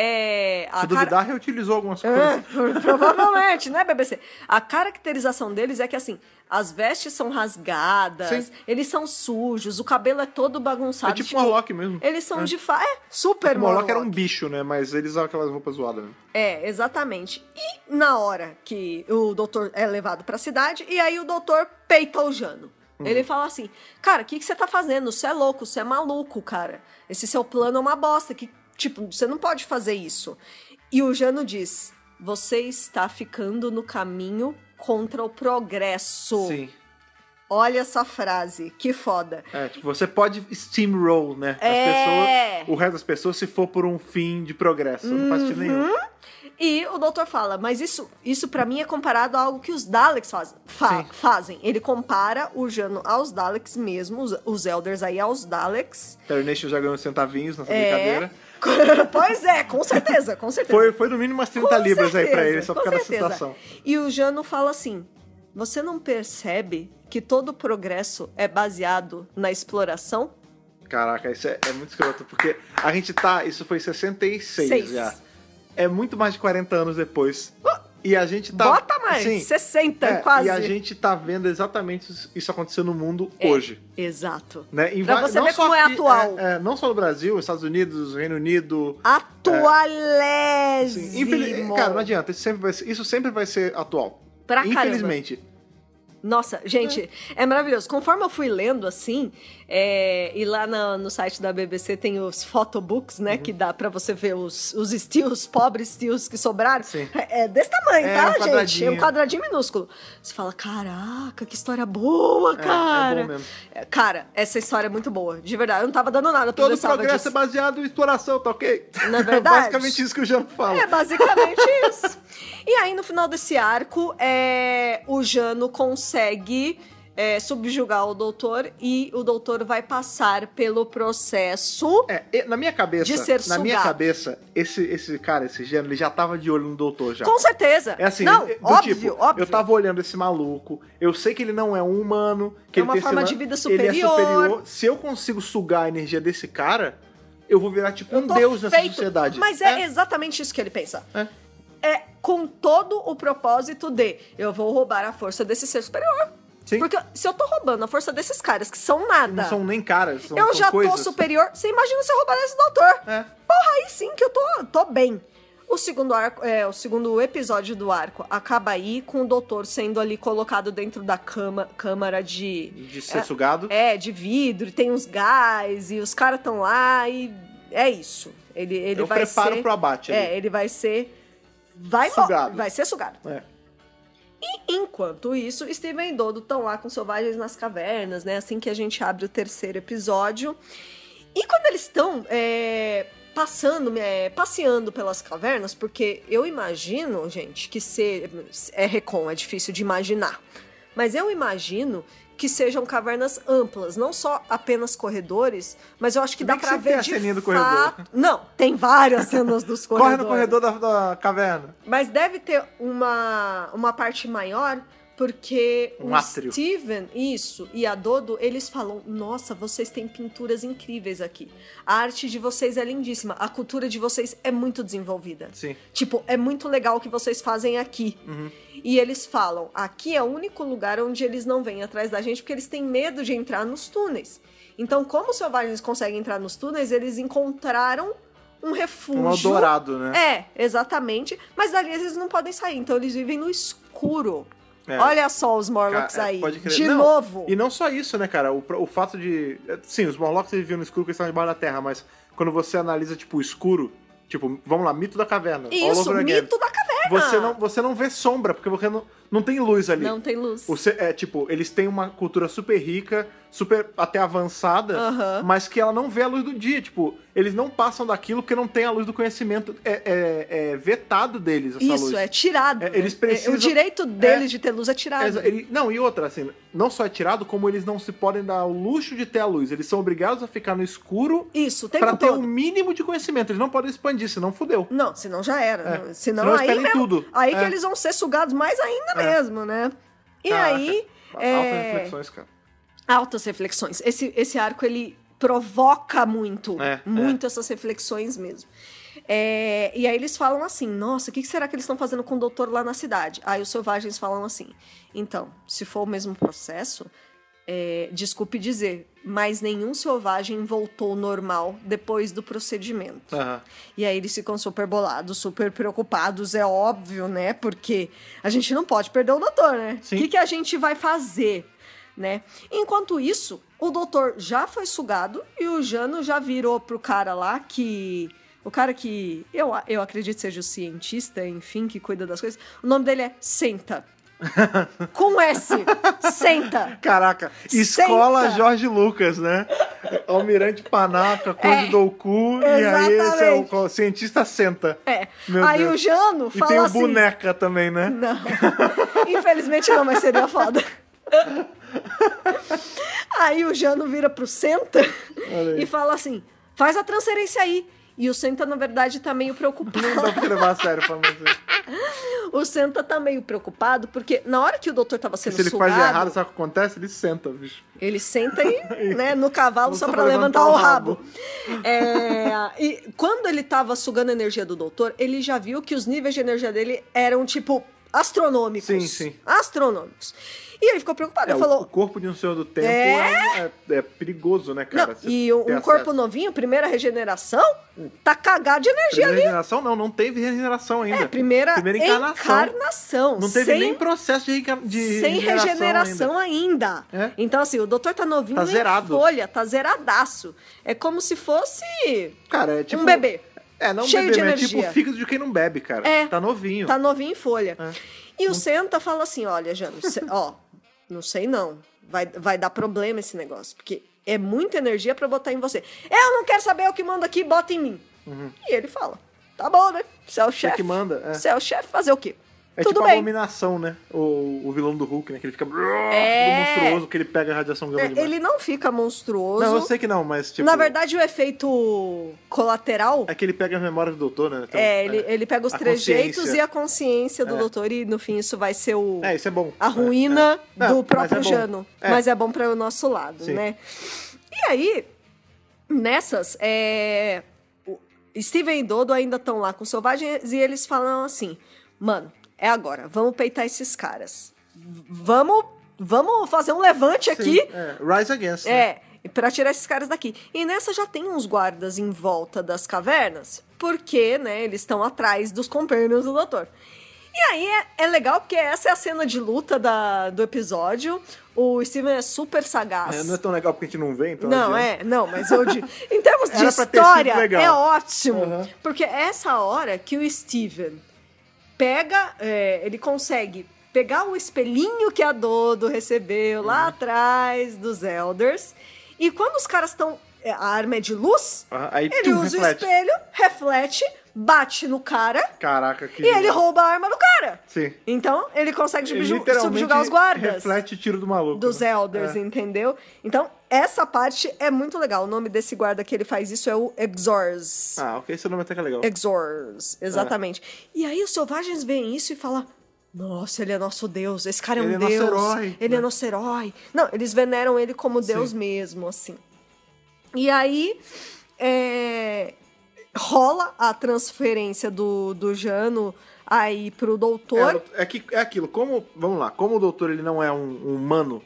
É, a Se duvidar, reutilizou algumas É, coisas. pro- provavelmente, né, BBC? A caracterização deles é que, assim, as vestes são rasgadas, Sim. eles são sujos, o cabelo é todo bagunçado. É tipo um Morlock mesmo. Eles são É. de fato. É, super O Morlock era um bicho, né? Mas eles usavam aquelas roupas zoadas. Né? É, exatamente. E na hora que o doutor é levado pra cidade, e aí o doutor peita o Jano. Hum. Ele fala assim: Cara, o que, que você tá fazendo? Você é louco, você é maluco, cara. Esse seu plano é uma bosta. Que, tipo, você não pode fazer isso. E o Jano diz: Você está ficando no caminho contra o progresso. Sim. Olha essa frase, que foda. É, tipo, você pode steamroll, né? As É. pessoas, o resto das pessoas se for por um fim de progresso. Não faz sentido nenhum. E o doutor fala, mas isso, isso para mim é comparado a algo que os Daleks faz, fa- fazem. Ele compara o Jano aos Daleks mesmo, os, os Elders aí aos Daleks. Terry Nation já ganhou centavinhos nessa É. brincadeira. pois é, com certeza, com certeza. Foi, foi no mínimo umas 30 Com libras aí pra certeza, ele, só por causa da certeza. situação. E o Jano fala assim: você não percebe que todo progresso é baseado na exploração? Caraca, isso é, é muito escroto, porque a gente tá. Isso foi 66 Seis. já. É muito mais de 40 anos depois. E a gente tá. Bota mais, Sim, 60 é, quase. E a gente tá vendo exatamente isso- acontecer no mundo É, hoje. Exato. Né? Em Pra você não ver só como é atual. é, é, não só no Brasil, Estados Unidos, Reino Unido. Atualésimo. Sim, infeliz- Cara, não adianta. Isso sempre vai ser, isso sempre vai ser atual. Pra caramba. Nossa, gente, é maravilhoso. Conforme eu fui lendo assim, é, e lá na- no site da BBC tem os photobooks, Uhum. né? Que dá pra você ver os, os steals, pobres steals que sobraram. Sim. É, é desse tamanho, É, tá, um gente? É um quadradinho minúsculo. Você fala, caraca, que história boa, É, cara. é bom mesmo. É, Cara, essa história é muito boa. De verdade, eu não tava dando nada pra Todo precisava progresso disso. é baseado em exploração, tá ok? Não é verdade? Basicamente isso que o Jean fala. É basicamente isso. E aí, no final desse arco, é, o Jano consegue é, subjugar o doutor e o doutor vai passar pelo processo. É, na minha cabeça, De ser na minha sugado. cabeça, esse, esse cara, esse gênero, ele já tava de olho no doutor já. Com certeza. É assim, não, do óbvio, tipo, óbvio. eu tava olhando esse maluco, eu sei que ele não é um humano, que É uma forma de vida Ele é superior. superior. Se eu consigo sugar a energia desse cara, eu vou virar tipo Eu um deus nessa feito. sociedade. Mas é, exatamente isso que ele pensa. É. É com todo o propósito de eu vou roubar a força desse ser superior. Sim. Porque se eu tô roubando a força desses caras que são nada, Não são nem caras, são, eu já coisas. tô superior. Você imagina se eu roubar esse doutor? É. Porra, aí sim que eu tô, tô bem. O segundo, arco, é, o segundo episódio do arco acaba aí com o doutor sendo ali colocado dentro da cama, câmara de. De ser sugado. É, de vidro, e tem uns gás, e os caras estão lá, e é isso. Ele, ele eu vai preparo ser. pro abate ali. É, ele vai ser. Vai Sugado. Vai ser sugado. É. E enquanto isso, Steven e Dodo estão lá com selvagens nas cavernas, né? Assim que a gente abre o terceiro episódio. E quando eles estão é, passando, é, passeando pelas cavernas, porque eu imagino, gente, que ser é recon, é difícil de imaginar. Mas eu imagino que sejam cavernas amplas, não só apenas corredores, mas eu acho que bem dá tem ver a de ceninha do fato... corredor. Não, tem várias cenas dos corredores. Corre no corredor da, da caverna. Mas deve ter uma, uma parte maior, porque Um o átrio. Steven, isso, e a Dodo, eles falam: Nossa, vocês têm pinturas incríveis aqui. A arte de vocês é lindíssima. A cultura de vocês é muito desenvolvida. Sim. Tipo, é muito legal o que vocês fazem aqui. Uhum. E eles falam: aqui é o único lugar onde eles não vêm atrás da gente porque eles têm medo de entrar nos túneis. Então, como os selvagens conseguem entrar nos túneis, eles encontraram um refúgio. Um Eldorado, né? É, exatamente. Mas dali eles não podem sair, então eles vivem no escuro. É. Olha só os Morlocks Cara, é, aí. pode crer. De Não, novo. E não só isso, né, cara? O, o fato de. Sim, os Morlocks viviam no escuro porque estavam debaixo da terra, mas quando você analisa, tipo, o escuro, tipo, vamos lá, mito da caverna. Isso, mito da caverna. Você não, você não vê sombra, porque você não, não tem luz ali. Não tem luz. Você, é, tipo, eles têm uma cultura super rica, super até avançada, mas que ela não vê a luz do dia. Tipo, eles não passam daquilo porque não tem a luz do conhecimento. É, é- é vetado deles essa Isso, luz. é tirado. É, eles É, precisam- O direito deles É. de ter luz é tirado. Ele- não, e outra, assim, não só é tirado, como eles não se podem dar o luxo de ter a luz. Eles são obrigados a ficar no escuro Isso, pra ter o mínimo de conhecimento. Eles não podem expandir, senão fudeu. Não, senão já era. É. Não- Senão, Senão aí mesmo, tudo. Aí É. que eles vão ser sugados mais ainda É. mesmo, né? E Caraca. aí... Altas é, reflexões, cara. altas reflexões. Esse, esse arco, ele provoca muito, É, muito essas reflexões mesmo. É, e aí eles falam assim, nossa, o que será que eles estão fazendo com o doutor lá na cidade? Aí os selvagens falam assim, então, se for o mesmo processo, é, desculpe dizer, mas nenhum selvagem voltou normal depois do procedimento. Aham. E aí eles ficam super bolados, super preocupados, é óbvio, né? Porque a gente não pode perder o doutor, né? O que, que a gente vai fazer, né? Enquanto isso, o doutor já foi sugado e o Jano já virou pro cara lá que. O cara que eu, eu acredito seja o cientista, enfim, que cuida das coisas. O nome dele é Senta. Com S. Senta. Caraca, escola Senta. Jorge Lucas, né? Almirante Panaca, Conde É, Douku, e aí esse é exatamente. o, o cientista senta. É. Meu Aí Deus. o Jano E fala tem o assim. boneca também, né? Não. Infelizmente não, mas seria foda. Aí o Jano vira pro Senta e fala assim: faz a transferência aí. E o Senta, na verdade, tá meio preocupado. Não dá pra levar a sério pra você. O Senta tá meio preocupado, porque na hora que o doutor tava sendo Se ele sugado, faz errado, sabe o que acontece? Ele senta, bicho. ele senta aí, né, no cavalo só Só pra levantar, levantar o o rabo. rabo. É, e quando ele tava sugando a energia do doutor, ele já viu que os níveis de energia dele eram, tipo, astronômicos. Sim, sim. Astronômicos. E ele ficou preocupado. É, ele o- falou, o corpo de um senhor do tempo É? é, é- perigoso, né, cara? Não, e um, corpo novinho, primeira regeneração, tá cagado de energia Primeira ali. regeneração, não, não teve regeneração ainda. É, primeira, Primeira encarnação. encarnação. Não teve sem, nem processo de, de sem regeneração, regeneração ainda. É. Então, assim, o doutor tá novinho Tá em zerado. folha, tá zeradaço. É como se fosse Cara, é tipo... um bebê. É, não um cheio bebê, de é energia. tipo o fígado de quem não bebe, cara. É. Tá novinho. Tá novinho em folha. É. E o Senta fala assim: olha, Jano, ó, não sei não. Vai, vai dar problema esse negócio. Porque é muita energia pra botar em você. Eu não quero saber o que manda aqui, bota em mim. E ele fala: tá bom, né? Você é o chefe. Uhum. que manda, é. Você é o chefe, fazer o quê? É Tudo tipo a bem. abominação, né? O, o vilão do Hulk, né? Que ele fica É. monstruoso, que ele pega a radiação gama É, demais. ele não fica monstruoso. Não, eu sei que não, mas tipo... Na verdade, o efeito colateral É que ele pega a memória do doutor, né? Então, é, ele, ele pega os A trejeitos e a consciência do É. doutor, e no fim isso vai ser o. É, isso é bom. a ruína É, é. do próprio mas é. Jano. É. Mas é bom para o nosso lado, Sim. né? E aí, nessas, é... Steven e Dodo ainda estão lá com os selvagens e eles falam assim: mano, é agora, vamos peitar esses caras. Vamos, vamos fazer um levante Sim, aqui. É, Rise Against. né? É, pra tirar esses caras daqui. E nessa já tem uns guardas em volta das cavernas, porque, né, eles estão atrás dos companions do doutor. E aí é, é legal porque essa é a cena de luta da, do episódio. O Steven é super sagaz. É, não é tão legal porque a gente não vê, então. Não, adianta. é, não, mas eu de, em termos de história, é ótimo. Uhum. Porque é essa hora que o Steven pega, é, ele consegue pegar o espelhinho que a Dodo recebeu lá Uhum. atrás dos Elders, e quando os caras estão. é, A arma é de luz, Aí ele usa reflete. o espelho, reflete, bate no cara Caraca, que. e ele rouba a arma do cara. Sim. Então ele consegue Ele subju- subjugar os guardas Reflete o tiro do maluco. dos né? Elders, É. entendeu? Então, essa parte é muito legal. O nome desse guarda que ele faz isso é o Exors. Ah, ok, esse nome até que é legal. Exors, exatamente. E aí os selvagens veem isso e falam: Nossa, ele é nosso Deus, esse cara é Ele um é nosso Deus. herói, ele né? é nosso herói. Não, eles veneram ele como Deus Sim. mesmo, assim. E aí. é, rola a transferência do, do Jano aí pro doutor. É, é que é aquilo, como. Vamos lá, como o doutor ele não é um, um humano,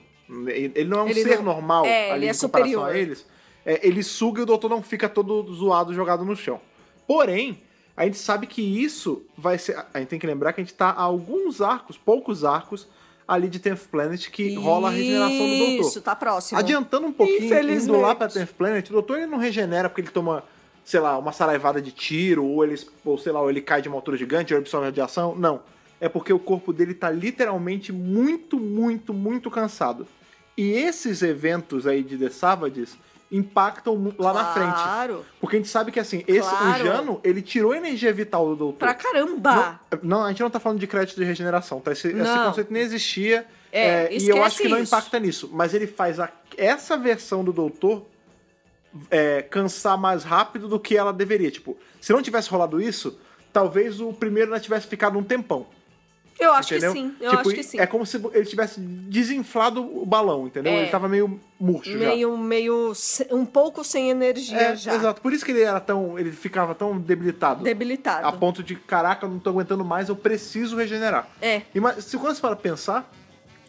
ele não é um Ele ser não- normal é, ali ele é superior. a eles, é, ele suga e o doutor não fica todo zoado jogado no chão. Porém, a gente sabe que isso vai ser. A gente tem que lembrar que a gente tá a alguns arcos, poucos arcos, ali de Tenth Planet que rola a regeneração do doutor. Isso, tá próximo. Adiantando um pouquinho, indo lá pra Tenth Planet, o doutor ele não regenera porque ele toma, sei lá, uma saraivada de tiro, ou ele, ou sei lá, ou ele cai de uma altura gigante, ou ele absorve radiação. Não. É porque o corpo dele tá literalmente muito, muito, muito cansado. E esses eventos aí de The Savages impactam lá na frente. Claro. Porque a gente sabe que assim, esse, Claro. o Jano, ele tirou a energia vital do doutor. Pra caramba. Não, não, a gente não tá falando de crédito de regeneração, tá? Esse, esse Não. conceito nem existia. É, é, e eu acho que não isso. impacta nisso. Mas ele faz a- essa versão do doutor é, cansar mais rápido do que ela deveria. Tipo, se não tivesse rolado isso, talvez o primeiro não tivesse ficado um tempão. Eu acho entendeu? que sim. Eu Tipo, acho que sim. É como se ele tivesse desinflado o balão, entendeu? É. Ele tava meio murcho já. meio, meio, se- um pouco sem energia É, já. exato. Por isso que ele era tão. ele ficava tão debilitado. Debilitado. A ponto de, caraca, eu não tô aguentando mais, eu preciso regenerar. É, E, mas, se quando você para pensar,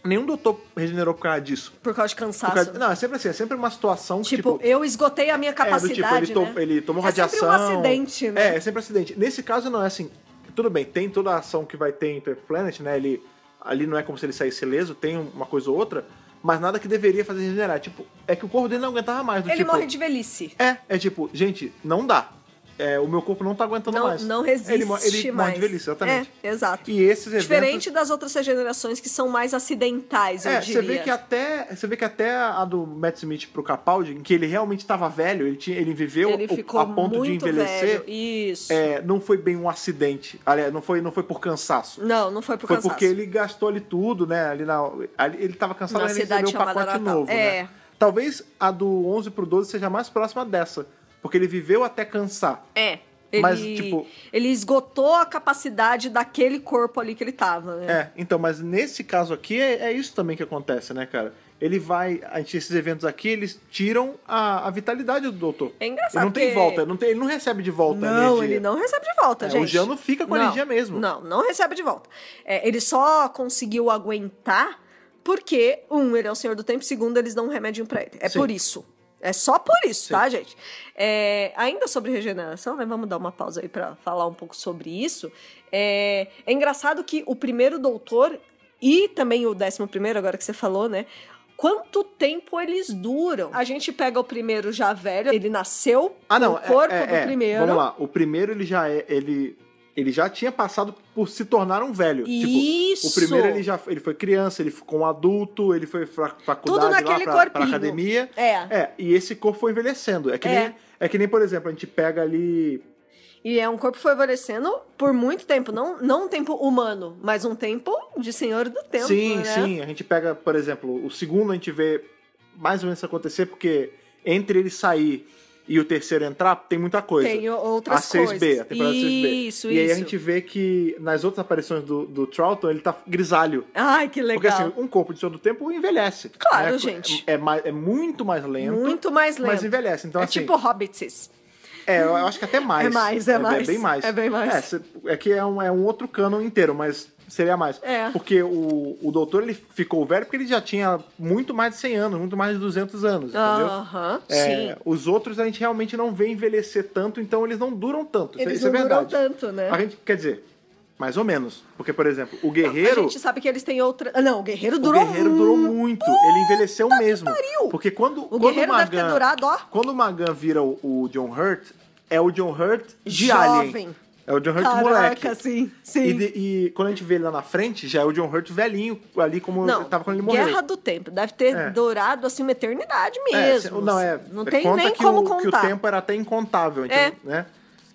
nenhum doutor regenerou por causa disso. por causa de cansaço. causa- não, é sempre assim, é sempre uma situação que, tipo, tipo. eu esgotei a minha é, do capacidade, tipo, ele, to- né? ele tomou É sempre radiação. um acidente, né? É, é sempre acidente. Nesse caso, não é assim. Tudo bem, tem toda a ação que vai ter em Earth Planet, né? Ele, ali não é como se ele saísse ileso, tem uma coisa ou outra, mas nada que deveria fazer regenerar. Tipo, é que o corpo dele não aguentava mais. Do Ele tipo, morre de velhice. É, é tipo, gente, não dá. É, o meu corpo não tá aguentando Não, mais. não resiste ele, ele mais. morre de velhice, exatamente. É, exato. E esses eventos... Diferente das outras regenerações que são mais acidentais, eu É, diria. você vê que até você vê que até a do Matt Smith pro Capaldi, em que ele realmente estava velho, ele tinha, ele viveu Ele o- ficou a ponto de envelhecer. velho. Isso. é, não foi bem um acidente. Aliás, não foi, não foi por cansaço. Não, não foi por Foi cansaço. porque ele gastou ali tudo, né? Ali na, ali, ele tava cansado, Na ele recebeu o chamada pacote Natal. novo, É. né? Talvez a do 11 pro 12 seja mais próxima dessa. Porque ele viveu até cansar. É. Ele, Mas, tipo- ele esgotou a capacidade daquele corpo ali que ele tava, né? É, então, mas nesse caso aqui é, é isso também que acontece, né, cara? Ele vai. A gente, esses eventos aqui, eles tiram a, a vitalidade do doutor. É engraçado Ele não tem volta, não tem, ele não recebe de volta a Não, energia. ele não recebe de volta, É, gente. o Jano fica com a Não, energia mesmo. Não, não recebe de volta. É, ele só conseguiu aguentar porque, um, ele é o Senhor do Tempo, segundo, eles dão um remédio pra ele. É Sim. por isso. É só por isso, Sim. tá, gente? É, ainda sobre regeneração, né? Vamos dar uma pausa aí pra falar um pouco sobre isso. É, é engraçado que o primeiro doutor e também o décimo primeiro, agora que você falou, né? Quanto tempo eles duram? A gente pega o primeiro já velho, ele nasceu Ah, não. no corpo é, é, do é. primeiro. Vamos lá. O primeiro ele já é. Ele, ele já tinha passado por se tornar um velho. Isso! Tipo, o primeiro ele já ele foi criança, ele ficou um adulto, ele foi pra faculdade Tudo naquele lá, pra, pra academia. É. É, e esse corpo foi envelhecendo. É que, É. Nem, é que nem, por exemplo, a gente pega ali. E é um corpo que foi envelhecendo por muito tempo. Não, não um tempo humano, mas um tempo de senhor do tempo. sim, né? sim. A gente pega, por exemplo, o segundo a gente vê mais ou menos isso acontecer, porque entre ele sair e o terceiro entrar, tem muita coisa. Tem o- a outras 6B, coisas. a temporada 6B. Isso, e aí isso. a gente vê que nas outras aparições do, do Troughton, ele tá grisalho. Ai, que Porque legal. assim, um corpo de Senhor do Tempo envelhece. Claro, né? gente. É, é é muito mais lento, muito mais lento. mas envelhece. Então, é assim, tipo Hobbits. é, eu acho que até mais. É mais, é mais. bem mais. É bem mais. É, é que é um, é um outro canon inteiro, mas seria mais. É. Porque o, o doutor, ele ficou velho porque ele já tinha muito mais de 100 anos, muito mais de 200 anos, entendeu? Aham, É, sim. os outros a gente realmente não vê envelhecer tanto, então eles não duram tanto. Isso- Eles isso não é duram verdade. tanto, né? A gente, quer dizer, mais ou menos. Porque, por exemplo, o A guerreiro. gente sabe que eles têm outra. Ah, Não, o Guerreiro O durou guerreiro durou muito. Ele envelheceu mesmo. pariu! Porque quando, O quando Guerreiro Magan, deve ter durado, ó. Quando o Magan vira o, o John Hurt, é o John Hurt de Jovem. Alien. É o John Hurt Caraca, moleque. sim, sim. E, de- e quando a gente vê ele lá na frente, já é o John Hurt velhinho, ali como Não, tava quando ele morreu. Guerra do Tempo. Deve ter É. durado assim uma eternidade É, mesmo. se- não, é. Não é, tem conta nem que como o, contar. Que o tempo era até incontável, É. então, né?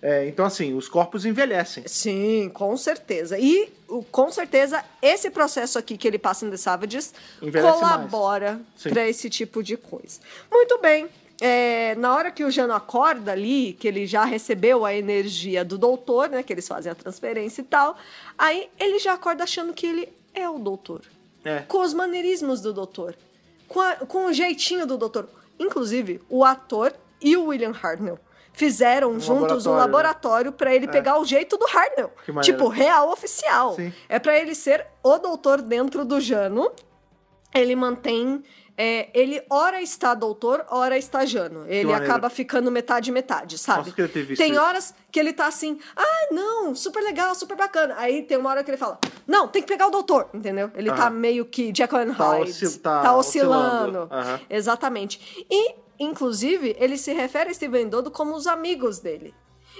É, então, assim, os corpos envelhecem. Sim, com certeza. E o- com certeza esse processo aqui que ele passa em The Savages Envelhece colabora para esse tipo de coisa. Muito bem. É, na hora que o Jano acorda ali, que ele já recebeu a energia do doutor, né? Que eles fazem a transferência e tal. Aí ele já acorda achando que ele é o doutor. É. Com os maneirismos do doutor. Com, a- com o jeitinho do doutor. Inclusive, o ator e o William Hartnell fizeram juntos um laboratório, né? laboratório pra ele pegar o jeito do Hartnell. Tipo, real oficial. Sim. É pra ele ser o doutor dentro do Jano. Ele mantém. É, ele ora está doutor, ora está Jano. Ele acaba ficando metade metade, sabe? Nossa, tem isso. horas que ele tá assim, ah, não, super legal, super bacana. Aí tem uma hora que ele fala, não, tem que pegar o doutor, entendeu? Ele tá Aham. meio que Jekyll and Tá Hyde. tá tá oscilando. oscilando. Aham. Exatamente. E, inclusive, ele se refere a Steven Dodo como os amigos dele.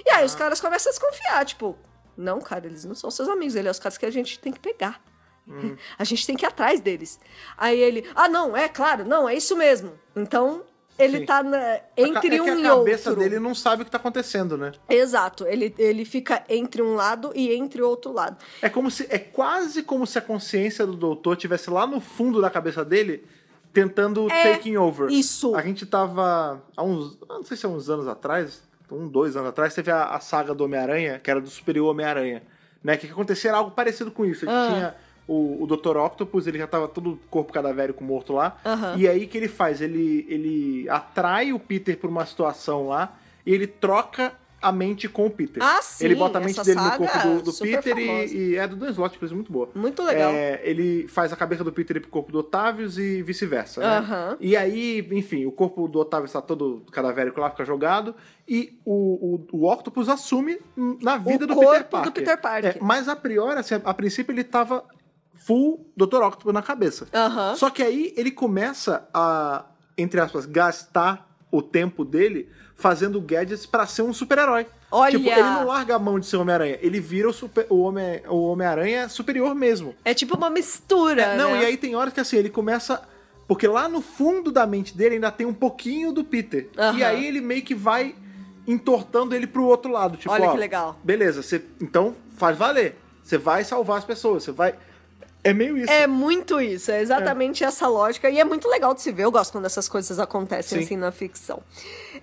E aí os caras começam a desconfiar, tipo, não, cara, eles não são seus amigos, eles são os caras que a gente tem que pegar. Hum. A gente tem que ir atrás deles. Aí ele, ah, não, é claro, não, é isso mesmo. Então, ele Sim. tá na- é entre que um a e cabeça outro. dele não sabe o que tá acontecendo, né? Exato, ele, ele fica entre um lado e entre o outro lado. É como se. É quase como se a consciência do doutor tivesse lá no fundo da cabeça dele tentando É, taking over. isso. A gente tava. Há uns. Não sei se há uns anos atrás, um, dois anos atrás, teve a, a saga do Homem-Aranha, que era do Superior Homem-Aranha. Né? Que acontecia algo parecido com isso. A gente Ah. tinha o, o Dr. Octopus, ele já tava todo o corpo cadavérico morto lá. Aham. E aí que ele faz? Ele, ele atrai o Peter pra uma situação lá e ele troca a mente com o Peter. Ah, sim, Ele bota a mente dele no corpo do, do Peter e, e é do Dan Slott, coisa muito boa. Muito legal. É, ele faz a cabeça do Peter ir pro corpo do Otávios e vice-versa, né? E aí, enfim, o corpo do Otávio está todo cadavérico lá, fica jogado, e o, o, o Octopus assume na vida do corpo Peter do Parker. Peter Parker. É, mas a priori, assim, a princípio, ele tava full Dr. Octopus na cabeça. Só que aí ele começa a, entre aspas, gastar o tempo dele fazendo gadgets pra ser um super-herói. Olha! Tipo, ele não larga a mão de ser Homem-Aranha, ele vira o, super, o Homem- o Homem-Aranha superior mesmo. É tipo uma mistura, É, não, né? e aí tem horas que assim, ele começa. Porque lá no fundo da mente dele ainda tem um pouquinho do Peter. E aí ele meio que vai entortando ele pro outro lado. Tipo, Olha ó, que legal. Beleza, você, então faz valer. Você vai salvar as pessoas, você vai. É meio isso. É muito isso, é exatamente essa lógica. E é muito legal de se ver. Eu gosto quando essas coisas acontecem Sim. assim na ficção.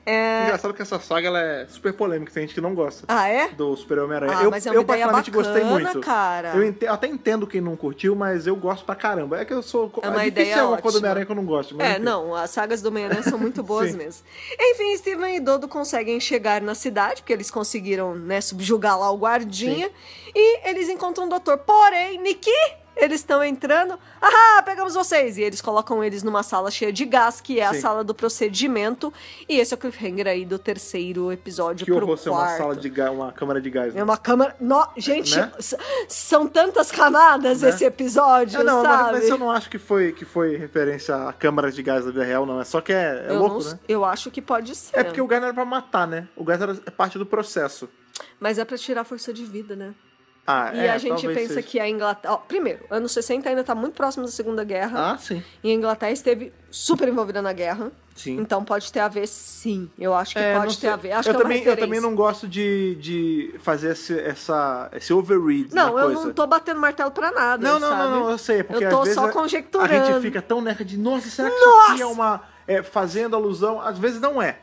É... Engraçado que essa saga ela é super polêmica, tem gente que não gosta. Ah, é? Do Super Homem-Aranha. Ah, eu, mas é uma eu ideia particularmente gostei bacana, muito. cara. Eu ente- até entendo quem não curtiu, mas eu gosto pra caramba. É que eu sou. É uma difícil ideia uma coisa do ótima. Homem-Aranha que eu não gosto. É, enfim. não, as sagas do Homem-Aranha são muito boas Sim. mesmo. Enfim, Steven e Dodo conseguem chegar na cidade, porque eles conseguiram, né, subjugar lá o guardinha. E eles encontram o doutor. Porém, Niki, eles estão entrando. Ah, pegamos vocês! E eles colocam eles numa sala cheia de gás, que é a Sim. sala do procedimento. E esse é o cliffhanger aí do terceiro episódio Que pro horror ser quarto. uma sala de gás, uma câmara de gás. né? É uma câmera. No... Gente, Né? são tantas camadas Né? esse episódio, É, não, mas, sabe? mas eu não acho que foi, que foi referência a câmaras de gás da vida real, não. É só que é, é eu, louco, não- né? eu acho que pode ser. É porque o gás não era pra matar, né? O gás era é parte do processo. Mas é pra tirar a força de vida, né? Ah, E é, a gente pensa seja. que a Inglaterra. ó, primeiro, anos 60 ainda tá muito próximo da Segunda Guerra. Ah, sim. E a Inglaterra esteve super envolvida na guerra. Sim. Então pode ter a ver, sim. Eu acho que É, pode ter a ver. Acho eu, é também, eu referência. também não gosto de, de fazer esse, essa, esse overread Não, eu coisa. não tô batendo martelo pra nada. Não, não, sabe? não, não, eu sei. Porque Eu tô às vezes só a- conjecturando. A gente fica tão nerd de, nossa, será que isso aqui é uma. É, fazendo alusão? Às vezes não é.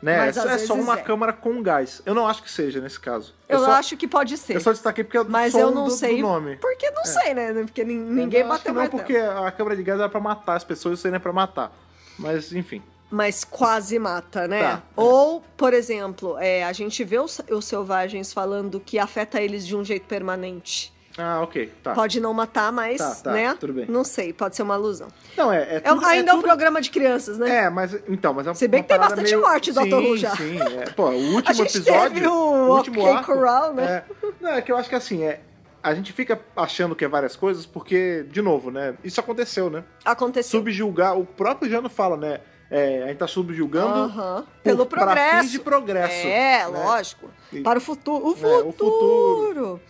Né? Mas é, às é só uma é. câmara com gás. Eu não acho que seja nesse caso. Eu só, acho que pode ser. Eu só destaquei porque é do Mas eu não do, sei. do nome. Porque não sei, né? Porque nin- ninguém Eu acho que bateu não, martelo. porque a câmara de gás era pra matar as pessoas, isso aí não é pra matar. Mas, enfim. mas quase mata, né? Tá, é. Ou, por exemplo, é, a gente vê os, os selvagens falando que afeta eles de um jeito permanente. Ah, ok. Tá. Pode não matar, mas, Tá, tá, né? tudo bem. Não sei, pode ser uma alusão. Não, é. é É um- tudo- ainda é, um tudo- programa de crianças, né? É, mas então, mas é Se bem que tem bastante meio... morte, Dr. sim, Who já. Sim, é. Pô, o último episódio. teve o último OK arco, Corral, né? É, não, é que eu acho que assim, é. A gente fica achando que é várias coisas porque, de novo, né? Isso aconteceu, né? Aconteceu. Subjulgar, o próprio Jano fala, né? É, a gente tá subjulgando Aham. por- Pelo progresso. fins de progresso. É, né? lógico. E- Para o futuro. O É, futuro. o futuro.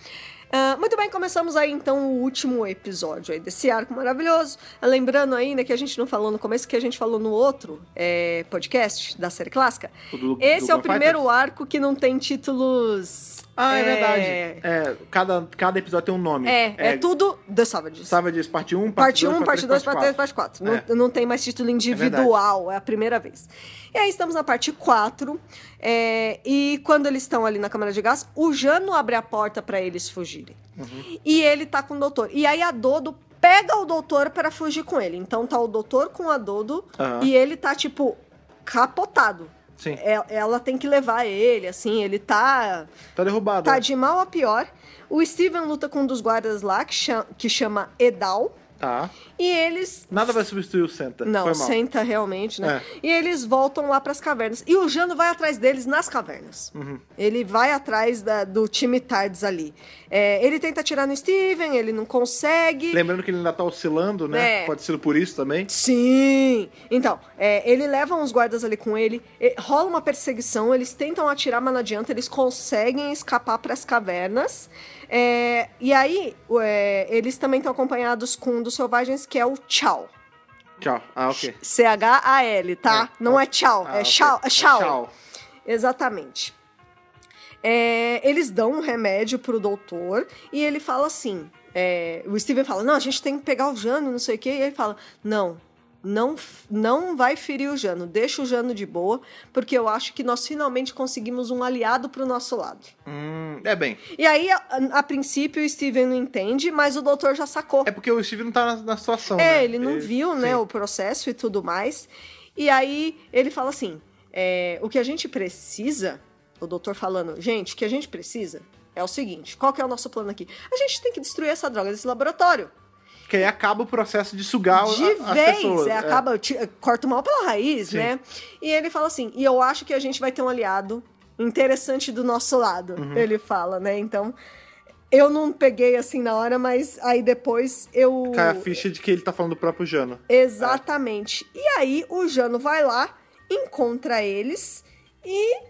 Ah, muito bem, começamos aí então o último episódio aí desse arco maravilhoso. Lembrando ainda que a gente não falou no começo, que a gente falou no outro é, podcast da série clássica. Do- Esse do é o primeiro Fighters? arco que não tem títulos. Ah, é, verdade. É, cada, cada episódio tem um nome. É, é, tudo The Savages. Savages parte 1, Parte 1, parte parte 2, parte 3, parte 4. Não, É. não tem mais título individual, é, a primeira vez. E aí estamos na parte 4. é, e quando eles estão ali na câmara de gás, o Jano abre a porta pra eles fugirem. Uhum. E ele tá com o doutor. E aí a Dodo pega o doutor pra fugir com ele. Então tá o doutor com a Dodo Aham. e ele tá, tipo, capotado. Sim. É- Ela tem que levar ele, assim, ele tá Tá derrubado. tá né? de mal a pior. O Steven luta com um dos guardas lá, que chama, que chama Edal. Tá. E eles. Nada vai substituir o Senta. Não, Foi mal. senta realmente, né? É. E eles voltam lá pras cavernas. E o Jano vai atrás deles nas cavernas. Uhum. Ele vai atrás da- do time Tardes ali. É, ele tenta atirar no Steven, ele não consegue. Lembrando que ele ainda tá oscilando, né? É. Pode ser por isso também. Sim! Então, é, ele leva uns guardas ali com ele, e- rola uma perseguição, eles tentam atirar, mas não adianta, eles conseguem escapar para as cavernas. É, e aí, é, eles também estão acompanhados com um dos selvagens, que é o Chao. Tchau. Ah, ok. C-H-A-L, tá? É, não é ok. Chao, Ah, é ok. Chao. É. Tchau. Exatamente. É, eles dão um remédio pro doutor e ele fala assim: é, o Steven fala, não, a gente tem que pegar o Jano, não sei o quê. E ele fala, não, não, não vai ferir o Jano, deixa o Jano de boa, porque eu acho que nós finalmente conseguimos um aliado pro nosso lado. Hum, é bem. E aí, a, a princípio, o Steven não entende, mas o doutor já sacou. É porque o Steve não tá na, na situação. É, né? ele não viu, né, sim. o processo e tudo mais. E aí ele fala assim: é, o que a gente precisa, o doutor falando, gente, o que a gente precisa é o seguinte: qual que é o nosso plano aqui? A gente tem que destruir essa droga desse laboratório. Que aí acaba o processo de sugar o- De a- as vez, pessoas. é, acaba, ti- corta o mal pela raiz, Sim. né? E ele fala assim: e eu acho que a gente vai ter um aliado interessante do nosso lado. Uhum. Ele fala, né? Então. Eu não peguei assim na hora, mas aí depois eu. Cai a ficha de que ele tá falando do próprio Jano. Exatamente. E aí o Jano vai lá encontra eles e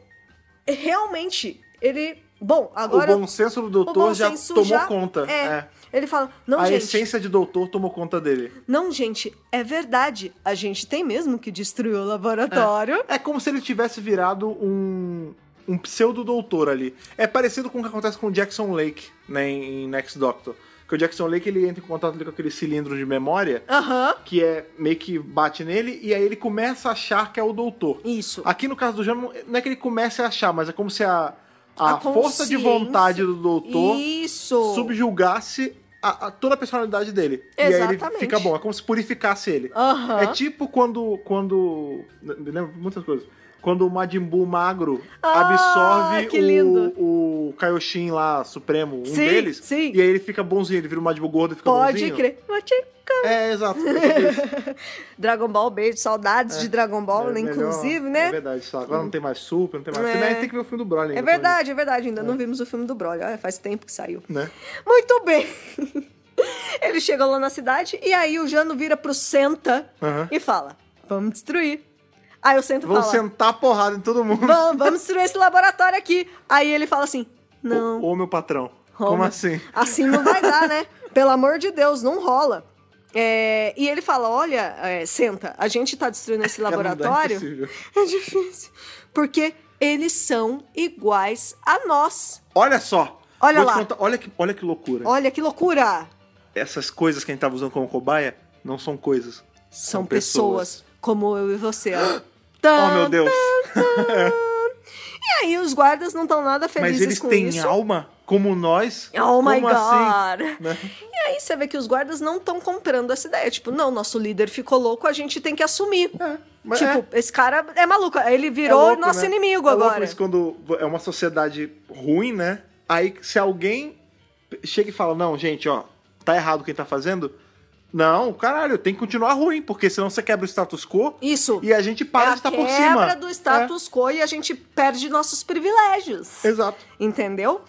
realmente ele. Bom, agora. o bom senso do doutor já tomou já- conta. é. é. Ele fala: Não, a gente. essência de doutor tomou conta dele. Não, gente, é verdade. A gente tem mesmo que destruir o laboratório. É como se ele tivesse virado um, um pseudo-doutor ali. É parecido com o que acontece com o Jackson Lake né, em Next Doctor. Que o Jackson Lake ele entra em contato ali com aquele cilindro de memória Aham. que é meio que bate nele e aí ele começa a achar que é o doutor. Isso. Aqui no caso do Jano, não é que ele comece a achar, mas é como se a, a, A força de vontade do doutor Isso. subjugasse a, a- toda a personalidade dele. E aí ele Exatamente. fica bom, é como se purificasse ele. É tipo quando. quando. Me lembro muitas coisas. Quando o Majin Buu magro Ah, absorve o, o Kaioshin lá, Supremo, um Sim, deles. sim. E aí ele fica bonzinho, ele vira o Majin Buu gordo e fica Pode bonzinho. crer. Machica. É, exato. é. Dragon Ball, beijo, saudades de Dragon Ball, É né, melhor- inclusive, É né? verdade, só. Agora não tem mais Super, não tem mais. É. Também tem que ver o filme do Broly. É ainda, verdade, é verdade. Ainda não vimos o filme do Broly. Olha, faz tempo que saiu. Né? Muito bem. Ele chega lá na cidade e aí o Jano vira pro Senta Aham. e fala: Vamos destruir. Aí o Senta Vão fala: sentar a porrada em todo mundo. vamos, vamos destruir esse laboratório aqui. Aí ele fala assim: Não. Ô, meu patrão. Como assim? Assim não vai dar, né? Pelo amor de Deus, não rola. É, e ele fala: Olha, é, Senta, a gente tá destruindo esse dá, é laboratório. impossível. É difícil. Porque eles são iguais a nós. Olha só. Olha Vou lá. contar- olha, que, olha que loucura. Olha que loucura! Essas coisas que a gente tava usando como cobaia não são coisas. São, São pessoas. pessoas. como eu e você. Oh, meu Deus. E aí os guardas não estão nada felizes Mas eles com têm isso. alma como nós. Oh my como god! Assim, né? E aí você vê que os guardas não estão comprando essa ideia. Tipo, não, nosso líder ficou louco, a gente tem que assumir. É, mas tipo, é, esse cara é maluco. Ele é virou louco, nosso né? inimigo é louco agora. isso quando é uma sociedade ruim, né? Aí se alguém chega e fala, não, gente, ó, tá errado quem tá fazendo. Não, caralho, tem que continuar ruim, porque senão você quebra o status quo Isso. e a gente para é de estar quebra por cima. do status quo e a gente perde nossos privilégios. É, exato. Entendeu?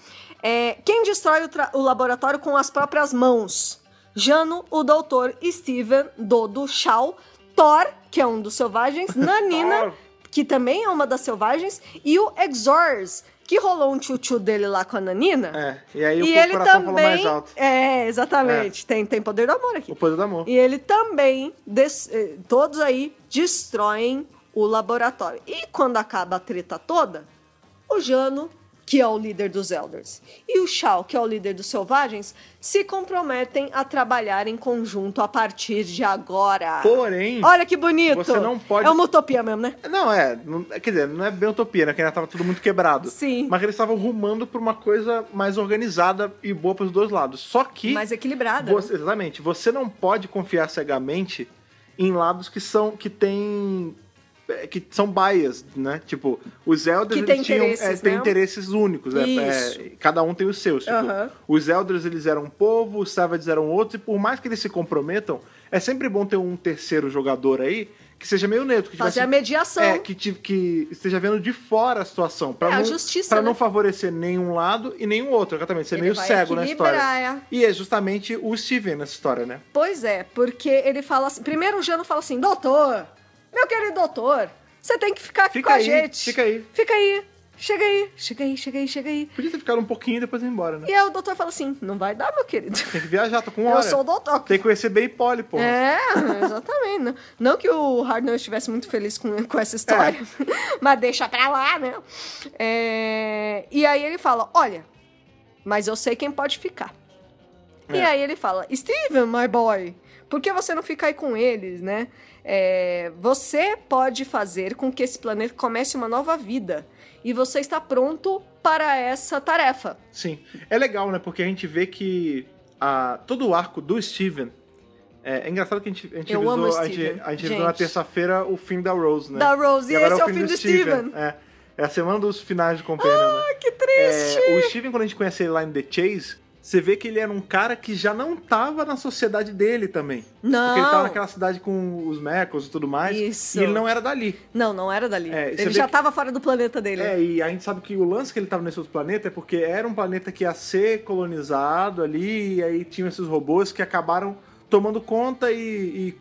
É, quem destrói o, o laboratório com as próprias mãos? Jano, o doutor Steven, Dodo, Shaw, Thor, que é um dos selvagens, Nanina, que também é uma das selvagens, e o Exors, que rolou um tchutchu dele lá com a Nanina. É, e aí e o ele coração falou mais também. alto. É, exatamente. Tem, tem poder do amor aqui. O poder do amor. E ele também, des- eh, todos aí, destroem o laboratório. E quando acaba a treta toda, o Jano, que é o líder dos Elders, e o Shao, que é o líder dos Selvagens, se comprometem a trabalhar em conjunto a partir de agora. Porém, Olha que bonito! você não pode- É uma utopia mesmo, né? Não, é. Não, quer dizer, não é bem utopia, né? Que ainda tava tudo muito quebrado. Sim. Mas eles estavam rumando pra uma coisa mais organizada e boa pros dois lados. Só que. Mais equilibrada. você- exatamente. Você não pode confiar cegamente em lados que são. que tem. É, que são bias, né? Tipo, os Elders tem eles tinham é, interesses, têm né? interesses únicos. é, é, cada um tem os seus. Tipo, Aham. Os Elders eles eram um povo, os Savages eram outros, e por mais que eles se comprometam, é sempre bom ter um terceiro jogador aí que seja meio neutro. Que Fazer a mediação. é, que, te- que esteja vendo de fora a situação. Pra É, a não, justiça, pra né? não favorecer nenhum lado e nenhum outro. Exatamente, ser Ele meio cego na história. é. E é justamente o Steven nessa história, né? Pois é, porque ele fala assim. Primeiro o Jano fala assim: Doutor, meu querido doutor, você tem que ficar aqui Fica com aí, a gente. fica aí. Fica aí, chega aí, chega aí, chega aí, chega aí. Podia ter ficado um pouquinho e depois ir embora, né? E aí o doutor fala assim: Não vai dar, meu querido. Tem que viajar, tô com Eu hora. sou o doutor. Tem que conhecer bem Polly, pô. É, exatamente. Não, não que o Hardner estivesse muito feliz com, com essa história, mas deixa pra lá, né? É, e aí ele fala: Olha, mas eu sei quem pode ficar. E É. aí ele fala: Steven, my boy, por que você não fica aí com eles, né? É, você pode fazer com que esse planeta comece uma nova vida. E você está pronto para essa tarefa. Sim. É legal, né? Porque a gente vê que a, todo o arco do Steven. É, é engraçado que a gente, a gente o a gente, Steven, a gente revisou na gente. terça-feira o fim da Rose, né? Da Rose, e agora esse é o fim do Steven. É. É a semana dos finais de Companion, né? Ah, que triste! É, o Steven, quando a gente conhece ele lá em The Chase, você vê que ele era um cara que já não tava na sociedade dele também. Não. Porque ele tava naquela cidade com os Mecos e tudo mais. Isso. E ele não era dali. Não, não era dali. É, ele já que- tava fora do planeta dele. É, e a gente sabe que o lance que ele tava nesse outro planeta é porque era um planeta que ia ser colonizado ali, e aí tinham esses robôs que acabaram tomando conta e,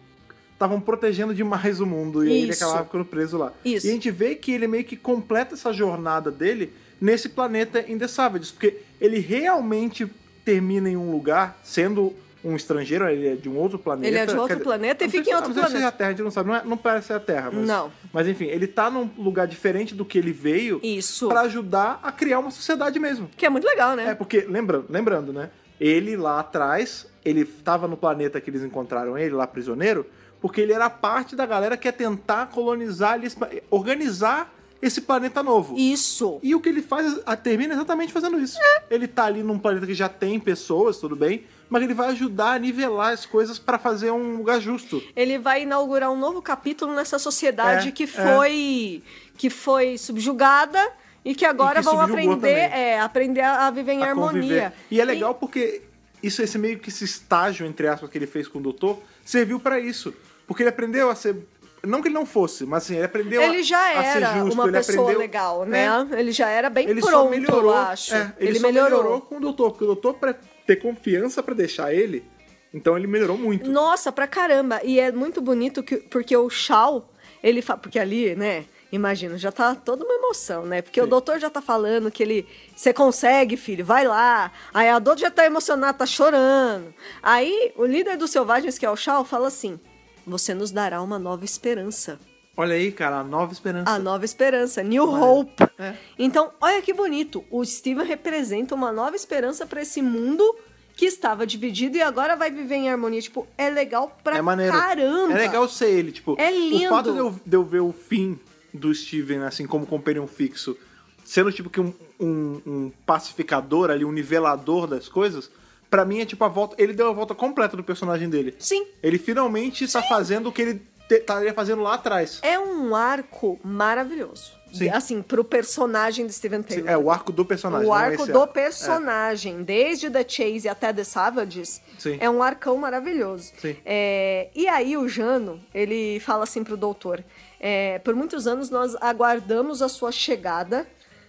estavam protegendo demais o mundo e aí ele Isso. acabava ficando preso lá. Isso. E a gente vê que ele meio que completa essa jornada dele nesse planeta In The Savages, porque ele realmente termina em um lugar, sendo um estrangeiro, ele é de um outro planeta. Ele é de outro planeta e não fica em outro não é planeta. a Terra, a gente não sabe, não, é- não parece ser a Terra. Mas, Não. Mas enfim, ele tá num lugar diferente do que ele veio Isso. pra ajudar a criar uma sociedade mesmo. Que é muito legal, né? É, porque, lembrando, lembrando, né? Ele lá atrás, ele tava no planeta que eles encontraram ele, lá prisioneiro, porque ele era parte da galera que ia tentar colonizar, organizar esse planeta novo. Isso. E o que ele faz, a- termina exatamente fazendo isso. Ele tá ali num planeta que já tem pessoas, tudo bem, mas ele vai ajudar a nivelar as coisas pra fazer um lugar justo. Ele vai inaugurar um novo capítulo nessa sociedade É, que é. foi que foi subjugada e que agora E que vão aprender, é, aprender a viver em a harmonia. conviver. E é legal porque isso, esse meio que esse estágio, entre aspas, que ele fez com o doutor, serviu pra isso. Porque ele aprendeu a ser. Não que ele não fosse, mas assim, ele aprendeu a- Ele já a ser era justo, uma ele pessoa aprendeu- legal, É, né? Ele já era bem ele pronto, só melhorou, eu acho. é, ele, ele só melhorou. melhorou com o doutor, porque o doutor, pra ter confiança pra deixar ele, então ele melhorou muito. Nossa, pra caramba. E é muito bonito que, porque o Shao, ele fala. Porque ali, né? Imagina, já tá toda uma emoção, né? Porque o Sim. doutor já tá falando que ele. Você consegue, filho, vai lá. Aí a Dor já tá emocionada, tá chorando. Aí o líder dos selvagens, que é o Shao, fala assim: Você nos dará uma nova esperança. Olha aí, cara, a nova esperança. A nova esperança, New Hope. É. Então, olha que bonito. O Steven representa uma nova esperança pra esse mundo que estava dividido e agora vai viver em harmonia. Tipo, é legal pra é maneiro. caramba. É legal ser ele, tipo. É lindo. O fato de eu, de eu ver o fim do Steven, assim, como companion fixo, sendo tipo que um, um- um pacificador ali, um nivelador das coisas, pra mim é tipo a volta. Ele deu a volta completa do personagem dele. Sim. Ele finalmente está fazendo o que ele estaria fazendo lá atrás. É um arco maravilhoso. Sim. Assim, pro personagem de Steven Taylor. É o arco do personagem. O arco esse do arco. personagem, desde The Chase até The Savages, Sim. é um arcão maravilhoso. Sim. É, e aí o Jano, ele fala assim pro doutor, é, por muitos anos nós aguardamos a sua chegada,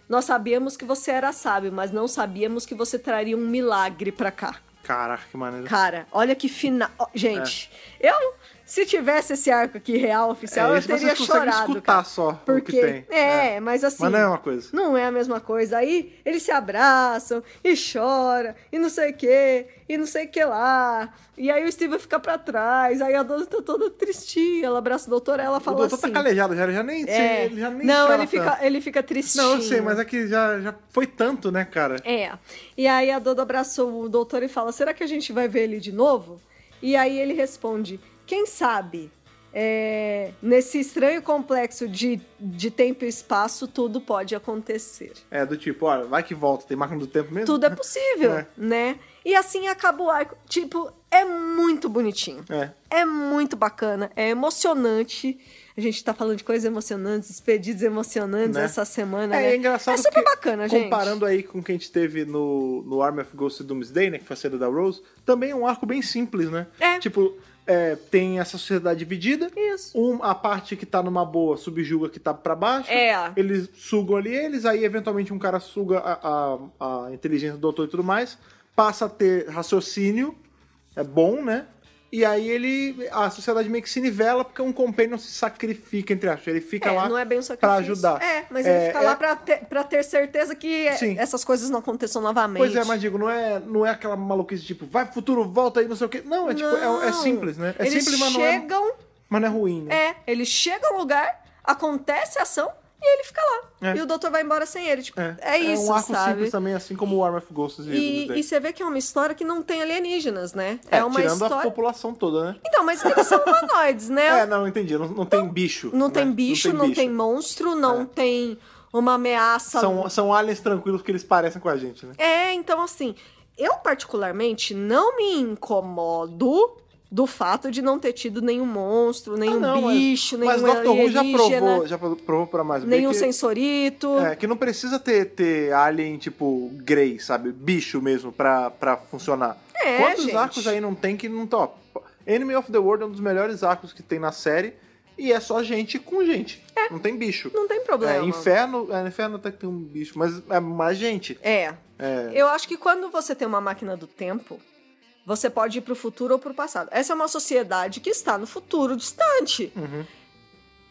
nós sabíamos que você era sábio, mas não sabíamos que você traria um milagre pra cá. Caraca, que maneiro. Cara, olha que final. Gente, eu, se tivesse esse arco aqui real, oficial, É, eu vocês teria conseguem chorado. escutar cara. só o que Porque, tem. É, É. mas assim. Mas não é uma coisa. Não é a mesma coisa. Aí eles se abraçam e choram e não sei o que, e não sei o que lá. E aí o Steven fica pra trás, aí a dona tá toda tristinha, ela abraça o doutor, ela O fala doutor assim. tá calejado já, já nem sei, é, ele já nem não, chora ele fica, tanto. ele fica tristinho. Não, eu sei, mas é que já, já foi tanto, né, cara? É. E aí a Dodo abraçou o doutor e fala: será que a gente vai ver ele de novo? E aí ele responde: quem sabe? É, nesse estranho complexo de, de tempo e espaço, tudo pode acontecer. É, do tipo, olha, vai que volta, tem máquina do tempo mesmo? Tudo é possível, É. né? E assim acaba o arco. Tipo, é muito bonitinho. É. É muito bacana, é emocionante. A gente tá falando de coisas emocionantes, despedidas emocionantes Né? essa semana, É, né? é engraçado É super bacana, gente. Comparando aí com o que a gente teve no, no Army of Ghosts Doomsday, né, que foi a série da Rose, também é um arco bem simples, né? É. Tipo, é, tem essa sociedade dividida, Isso. um, a parte que tá numa boa subjuga que tá pra baixo, É. eles sugam ali eles, aí eventualmente um cara suga a, a, a inteligência do doutor e tudo mais, passa a ter raciocínio, é bom, né? E aí ele. A sociedade meio que se nivela porque um companion se sacrifica, entre aspas. Ele fica É, lá não é bem um pra ajudar. É, mas É, ele fica é- lá pra ter, pra ter certeza que é- Sim. essas coisas não aconteçam novamente. Pois é, mas digo, não é, não é aquela maluquice tipo, vai pro futuro, volta aí, não sei o quê. Não, é tipo, é, é simples, né? É eles simples, mas não é, chegam, mas não é ruim, né? é, eles chegam no lugar, acontece a ação e ele fica lá. É. E o doutor vai embora sem ele. Tipo, é, isso, um arco sabe? simples também, assim como o Arm of Ghosts e, E, e você vê que é uma história que não tem alienígenas, né? É, É, uma tirando a história. população toda, né? Então, mas eles são humanoides, né? É, não, entendi. Não, não tem bicho. não, né? tem bicho, não tem, bicho. monstro, não É. tem uma ameaça. São, são aliens tranquilos que eles parecem com a gente, né? É, então assim, eu particularmente não me incomodo do fato de não ter tido nenhum monstro, nenhum Ah, não, mas- bicho, Mas nenhum Doctor Who já provou, já provou pra mais nenhum que, sensorito. é, que não precisa ter, ter alien, tipo, Grey, sabe? Bicho mesmo, pra, pra funcionar. É, Quantos gente. arcos aí não tem que não top? Enemy of the World é um dos melhores arcos que tem na série. E é só gente com gente. Não tem bicho. Não tem É, problema. inferno, é, inferno até que tem um bicho, mas é mais gente. É. É, Eu acho que quando você tem uma máquina do tempo, Você pode ir pro futuro ou pro passado. Essa é uma sociedade que está no futuro distante. Uhum.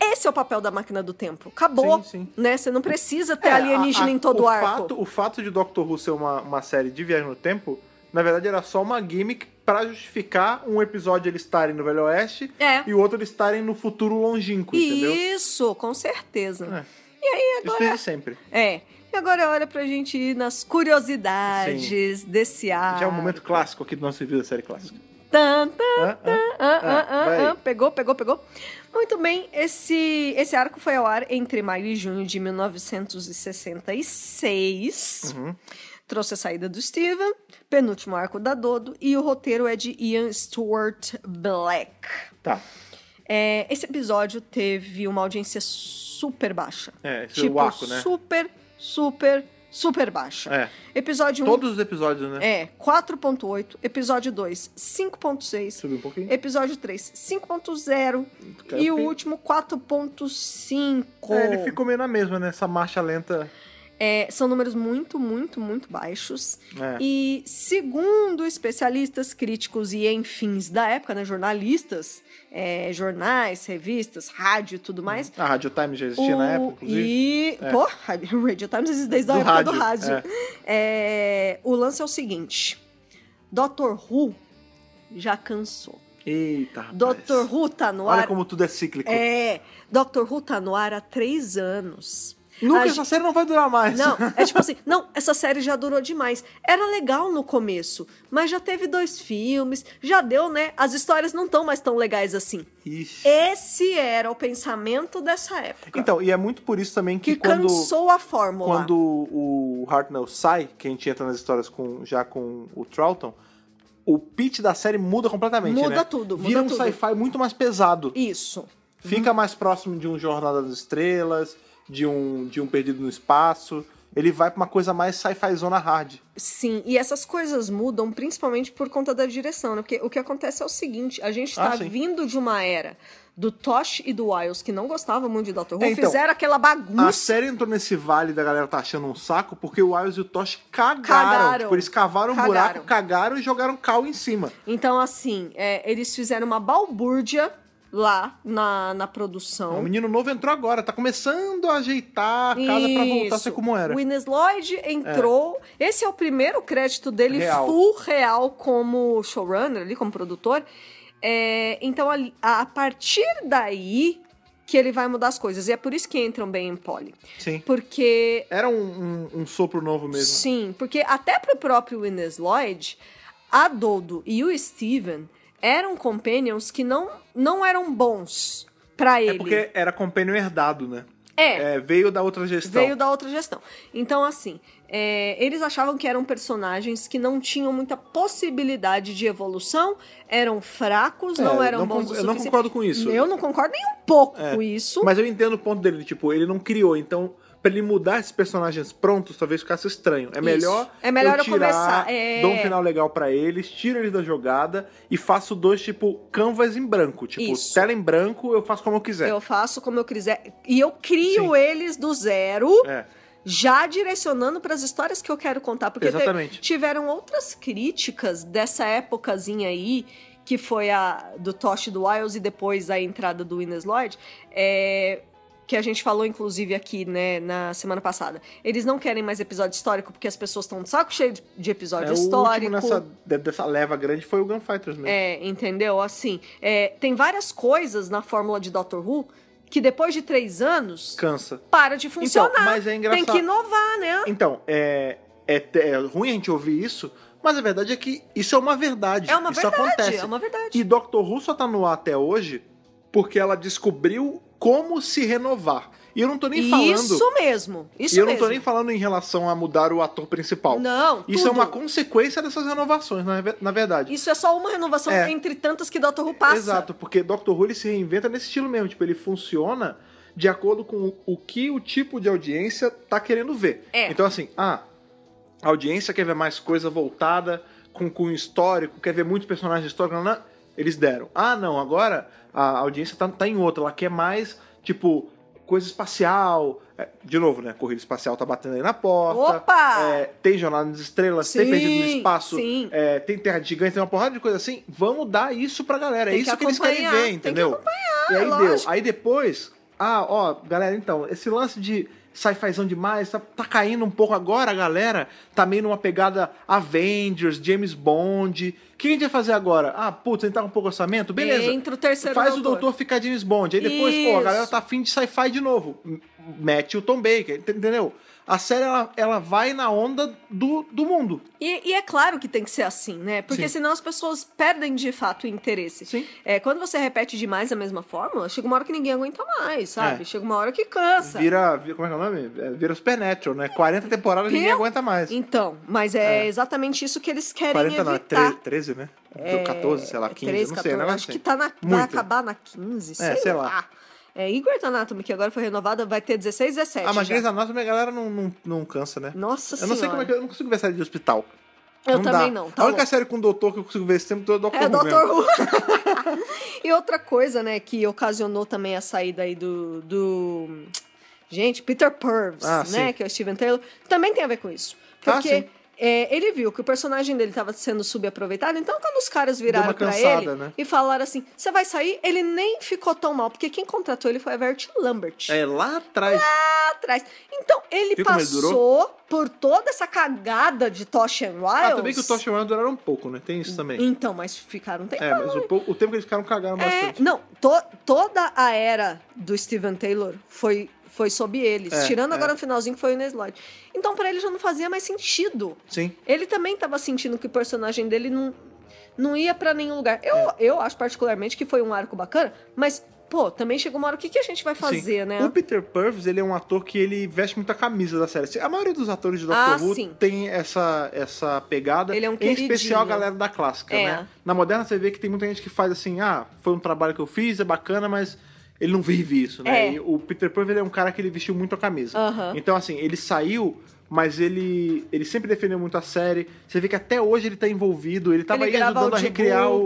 Esse é o papel da máquina do tempo. Acabou. Sim, sim. Né? Você não precisa ter É, alienígena a- a- em todo o o arco. Fato, o fato de Doctor Who ser uma, uma série de viagem no tempo, na verdade era só uma gimmick pra justificar um episódio eles estarem no Velho Oeste É. e o outro eles estarem no futuro longínquo, entendeu? Isso, com certeza. É. E aí Isso agora. desde sempre. É. E agora é hora pra gente ir nas curiosidades desse ar. Já é um momento clássico aqui do nosso review da série clássica. Tan, tan, ah, ah, Ah, ah, pegou, pegou, pegou. Muito bem, esse, esse arco foi ao ar entre maio e junho de 1966. Uhum. Trouxe a saída do Steven, penúltimo arco da Dodo, e o roteiro é de Ian Stewart Black. Tá. É, esse episódio teve uma audiência super baixa. É, esse tipo, Waco, né? super, super, super baixa. É. Episódio 1 Todos os episódios, né? é 4.8, episódio 2, 5.6, Subiu um pouquinho. episódio 3, 5.0 Caiu e o último 4.5. É, ele ficou meio na mesma, né? Essa marcha lenta. É, são números muito, muito, muito baixos. É. E segundo especialistas, críticos e enfins da época, né, jornalistas, é, jornais, revistas, rádio e tudo mais. A Radio Time já existia na o- época, inclusive. E, É. pô, Radio Times existe desde a Do época do rádio, rádio. É, o lance é o seguinte: Doctor Who já cansou. Eita, rapaz. Doctor Who tá no Olha ar. como tudo é cíclico. É, Doctor Who tá no ar há três anos. Nunca A essa série não vai durar mais. Não, é tipo assim, não, essa série já durou demais. Era legal no começo, mas já teve dois filmes, já deu, né? As histórias não estão mais tão legais assim. Ixi. Esse era o pensamento dessa época. Então, e é muito por isso também que, que quando, cansou a fórmula. quando o Hartnell sai, que a gente entra nas histórias com, já com o Troughton, o pitch da série muda completamente, Muda né? tudo, muda Vira um tudo. sci-fi muito mais pesado. Isso. Fica mais próximo de um Jornada das Estrelas, de um, de um Perdido no Espaço. Ele vai pra uma coisa mais sci-fi zona hard. Sim, e essas coisas mudam principalmente por conta da direção, né? Porque o que acontece é o seguinte: a gente tá Ah, sim. vindo de uma era do Tosh e do Wiles que não gostavam muito de Doctor Who, É, então, fizeram aquela bagunça. A série entrou nesse vale da galera tá achando um saco porque o Wiles e o Tosh cagaram. Cagaram. Tipo, eles cavaram um buraco, cagaram e jogaram cal em cima. Então, assim, é, eles fizeram uma balbúrdia lá na, na produção. O menino novo entrou agora, tá começando a ajeitar a casa pra voltar a ser Isso. como era. O Ines Lloyd entrou. Esse é o primeiro crédito dele Real. full real como showrunner, ali, como produtor. É, então, a, a partir daí que ele vai mudar as coisas. E é por isso que entram bem em Polly. Sim. Porque. Era um, um- um sopro novo mesmo. Sim, porque até pro próprio Ines Lloyd, a Dodo e o Steven eram companions que não, não eram bons pra ele. É porque era compênio herdado, né? É. É, veio da outra gestão. Veio da outra gestão. Então, assim, é, eles achavam que eram personagens que não tinham muita possibilidade de evolução, eram fracos, É, não eram não bons eu não concordo com isso. Eu não concordo nem um pouco É. com isso. Mas eu entendo o ponto dele, tipo, ele não criou, então pra ele mudar esses personagens prontos, talvez ficasse estranho. É Isso. melhor É melhor eu tirar, começar, é. dou um final legal pra eles, tiro eles da jogada e faço dois, tipo, canvas em branco. Tipo, Isso. tela em branco, eu faço como eu quiser. Eu faço como eu quiser. E eu crio Sim. eles do zero. É. já direcionando para as histórias que eu quero contar. Porque te- Exatamente. tiveram outras críticas dessa épocazinha aí, que foi a do Tosh do Wiles e depois a entrada do Ines Lloyd, é, que a gente falou inclusive aqui, né, na semana passada. Eles não querem mais episódio histórico porque as pessoas estão de saco cheio de, episódio É, o histórico. último nessa, de- dessa leva grande foi o Gunfighters mesmo. É, entendeu? Assim, é, tem várias coisas na fórmula de Doctor Who que depois de três anos Cansa. para de funcionar. Então, mas é engraçado. Tem que inovar, né? Então, é, é, é ruim a gente ouvir isso, mas a verdade é que isso é uma verdade. É uma isso verdade, acontece. é uma verdade. E Doctor Who só tá no ar até hoje porque ela descobriu como se renovar. E eu não tô nem falando. Isso mesmo. Isso e eu não mesmo. tô nem falando em relação a mudar o ator principal. Não, Isso é tudo. uma consequência dessas renovações, na verdade. Isso é só uma renovação É. entre tantas que Doctor Who passa. Exato, porque Doctor Who ele se reinventa nesse estilo mesmo. Tipo, ele funciona de acordo com o que o tipo de audiência tá querendo ver. É. Então, assim, ah, a audiência quer ver mais coisa voltada com cunho histórico, quer ver muitos personagens históricos, não, não, eles deram. Ah, não, agora a audiência tá, tá em outra, ela quer mais, tipo, coisa espacial. É, de novo, né? Corrida espacial tá batendo aí na porta. Opa! É, tem Jornada nas Estrelas, tem Sim, Perdido no Espaço, é, tem Terra de Gigante, tem uma porrada de coisa assim. Vamos dar isso pra galera. Tem é que isso que, eles querem ver, tem que entendeu? acompanhar, e aí lógico. deu. Aí depois, ah, ó, galera, então, esse lance de sci-fizão demais, tá, tá caindo um pouco agora, a galera tá meio numa pegada Avengers, James Bond. O que a gente vai fazer agora? Ah, putz, a gente tá com pouco orçamento? Beleza. Entra o terceiro Faz o doutor. doutor ficar James Bond. Aí depois, pô, a Isso. galera tá afim de sci-fi de novo. Mete o Tom Baker, ent- entendeu? A série, ela, ela vai na onda do, do mundo. E, e é claro que tem que ser assim, né? Porque Sim. senão as pessoas perdem de fato o interesse. Sim. É, quando você repete demais a mesma fórmula, chega uma hora que ninguém aguenta mais, sabe? É. Chega uma hora que cansa. Vira, vira- como é que é o nome? É, Vira Supernatural, né? 40 temporadas ninguém Meu- aguenta mais. Então, mas é, É. exatamente isso que eles querem 40 não, é evitar. 13, 13, né? É, 14, sei lá, 15, 13, não sei, 14, né? Acho que tá na, vai acabar na 15, sei, É, sei lá. lá. É, e Grey's Anatomy, que agora foi renovada, vai ter 16, 17 Ah, mas já. Grey's Anatomy a galera não, não, não cansa, né? Nossa eu não sei como é que eu, eu não consigo ver série de hospital. Eu dá. também não, tá a única louco. série com doutor que eu consigo ver esse tempo todo é Doctor É, Who mesmo. Dr. Who. e outra coisa, né, que ocasionou também a saída aí do. do... Gente, Peter Purves, Ah, né? sim. Que é o Steven Taylor, também tem a ver com isso. Ah, Porque sim. É, ele viu que o personagem dele estava sendo subaproveitado, então quando os caras viraram cansada, ele né? e falaram assim: você vai sair, ele nem ficou tão mal, porque quem contratou ele foi a Vert Lambert. É, lá atrás. Lá atrás. Então, ele passou por toda essa cagada de Tosh and Wiles. Ah, também que o Tosh Ryan duraram um pouco, né? Tem isso também. Então, mas ficaram um tempo. É, mas o, o tempo que eles ficaram cagaram É, bastante. não, to- toda a era do Steven Taylor foi, foi sob eles. É, tirando é. agora no finalzinho que foi o Lloyd. Então, pra ele já não fazia mais sentido. Sim. Ele também tava sentindo que o personagem dele não, não ia pra nenhum lugar. Eu, É. eu acho particularmente que foi um arco bacana, mas, pô, também chegou uma hora, o que, que a gente vai fazer, Sim. né? O Peter Purves, ele é um ator que ele veste muita camisa da série. A maioria dos atores de Doctor Ah, Who sim. tem essa, essa pegada. Ele é um Em especial a galera da clássica, É. né? Na moderna você vê que tem muita gente que faz assim, ah, foi um trabalho que eu fiz, é bacana, mas ele não vive isso, né? É. O Peter ele é um cara que ele vestiu muito a camisa. Aham. Então, assim, ele saiu... Mas ele, ele sempre defendeu muito a série. Você vê que até hoje ele tá envolvido. Ele tava ele aí ajudando a recriar o.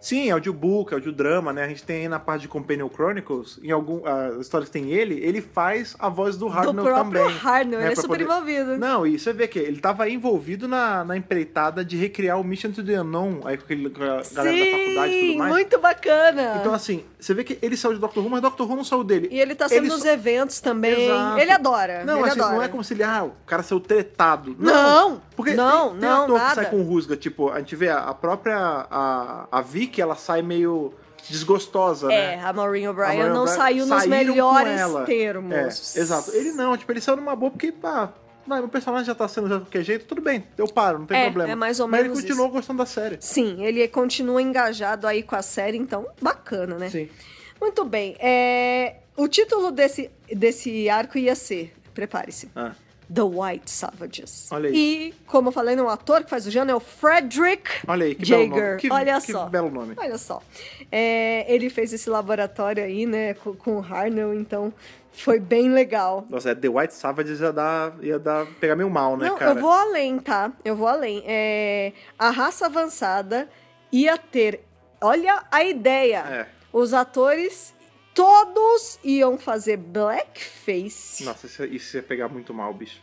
Sim, audiobook, audiodrama, né? A gente tem aí na parte de Companion Chronicles, em algum as histórias que tem ele, ele faz a voz do Do Hartnell próprio também. Hartnell, né, ele é super poder- envolvido. Não, e você vê que ele tava envolvido na, na empreitada de recriar o Mission to the Unknown, aí com, aquele, a galera da faculdade e Sim, tudo mais. muito bacana. Então, assim, você vê que ele saiu de Doctor Who, mas Doctor Who não saiu dele. E ele tá sempre Ele nos só- eventos também. Exato. Ele adora. Não, ele assim, adora. não é como se ele, ah, o cara saiu tretado. Não, porque não, tem, tem não, ator que nada. sai com rusga, tipo, a gente vê a, a própria, a, a Vicky, ela sai meio desgostosa, É, né? a Maureen O'Brien não saiu nos melhores termos. É, exato. Ele não, tipo, ele saiu numa boa porque, pá, não, meu personagem já tá sendo de qualquer jeito, tudo bem, eu paro, não tem É, problema. é mais ou Mas menos ele continuou gostando da série. Sim, ele continua engajado aí com a série, então bacana, né? Sim. Muito bem. é, O título desse, desse arco ia ser, prepare-se, Ah, The White Savages. Olha aí. E, como eu falei, no ator que faz o Jano é o Frederick olha aí, que belo Jaeger. nome. Que, Olha que só. belo nome. Olha só. É, ele fez esse laboratório aí, né, com, com o Harnell, então foi bem legal. Nossa, é The White Savages ia dar, ia dar, pegar meio mal, né, Não, cara? eu vou além, tá? Eu vou além. É, a raça avançada ia ter. Olha a ideia. É. Os atores todos iam fazer blackface, Nossa, isso, isso ia pegar muito mal, bicho.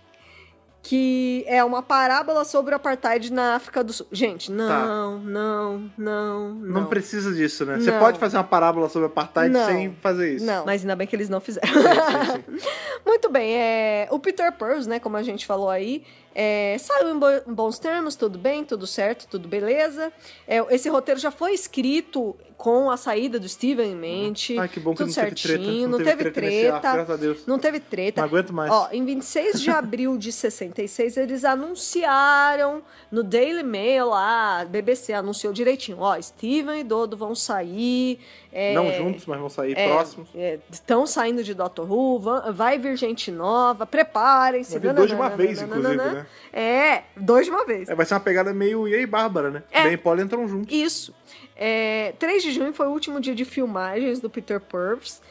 que é uma parábola sobre o apartheid na África do Sul. Gente, não, não, não, não. Não, precisa disso, né? Você Não. pode fazer uma parábola sobre apartheid Não. sem fazer isso. Não, mas ainda bem que eles não fizeram. Sim, sim, sim. Muito bem, é, o Peter Purves, né, como a gente falou aí, é, saiu em, bo- em bons termos, tudo bem, tudo certo, tudo beleza. É, esse roteiro já foi escrito com a saída do Steven em mente. Ai, que bom que tudo não teve treta. certinho, Não teve treta nesse arco, graças a Deus. Não teve treta. Não aguento mais. Ó, em 26 de abril de 66, eles anunciaram no Daily Mail lá, a BBC anunciou direitinho, ó, Steven e Dodo vão sair. é, Não juntos, mas vão sair é, próximos. Estão saindo de Doctor Who, va- vai vir gente nova, preparem-se. Dois de uma vez, inclusive, né? É, dois de uma vez. É, vai ser uma pegada meio e aí, Bárbara, né? É. Ben e Paul entram juntos. Isso. É, 3 de junho foi o último dia de filmagens do Peter Purves.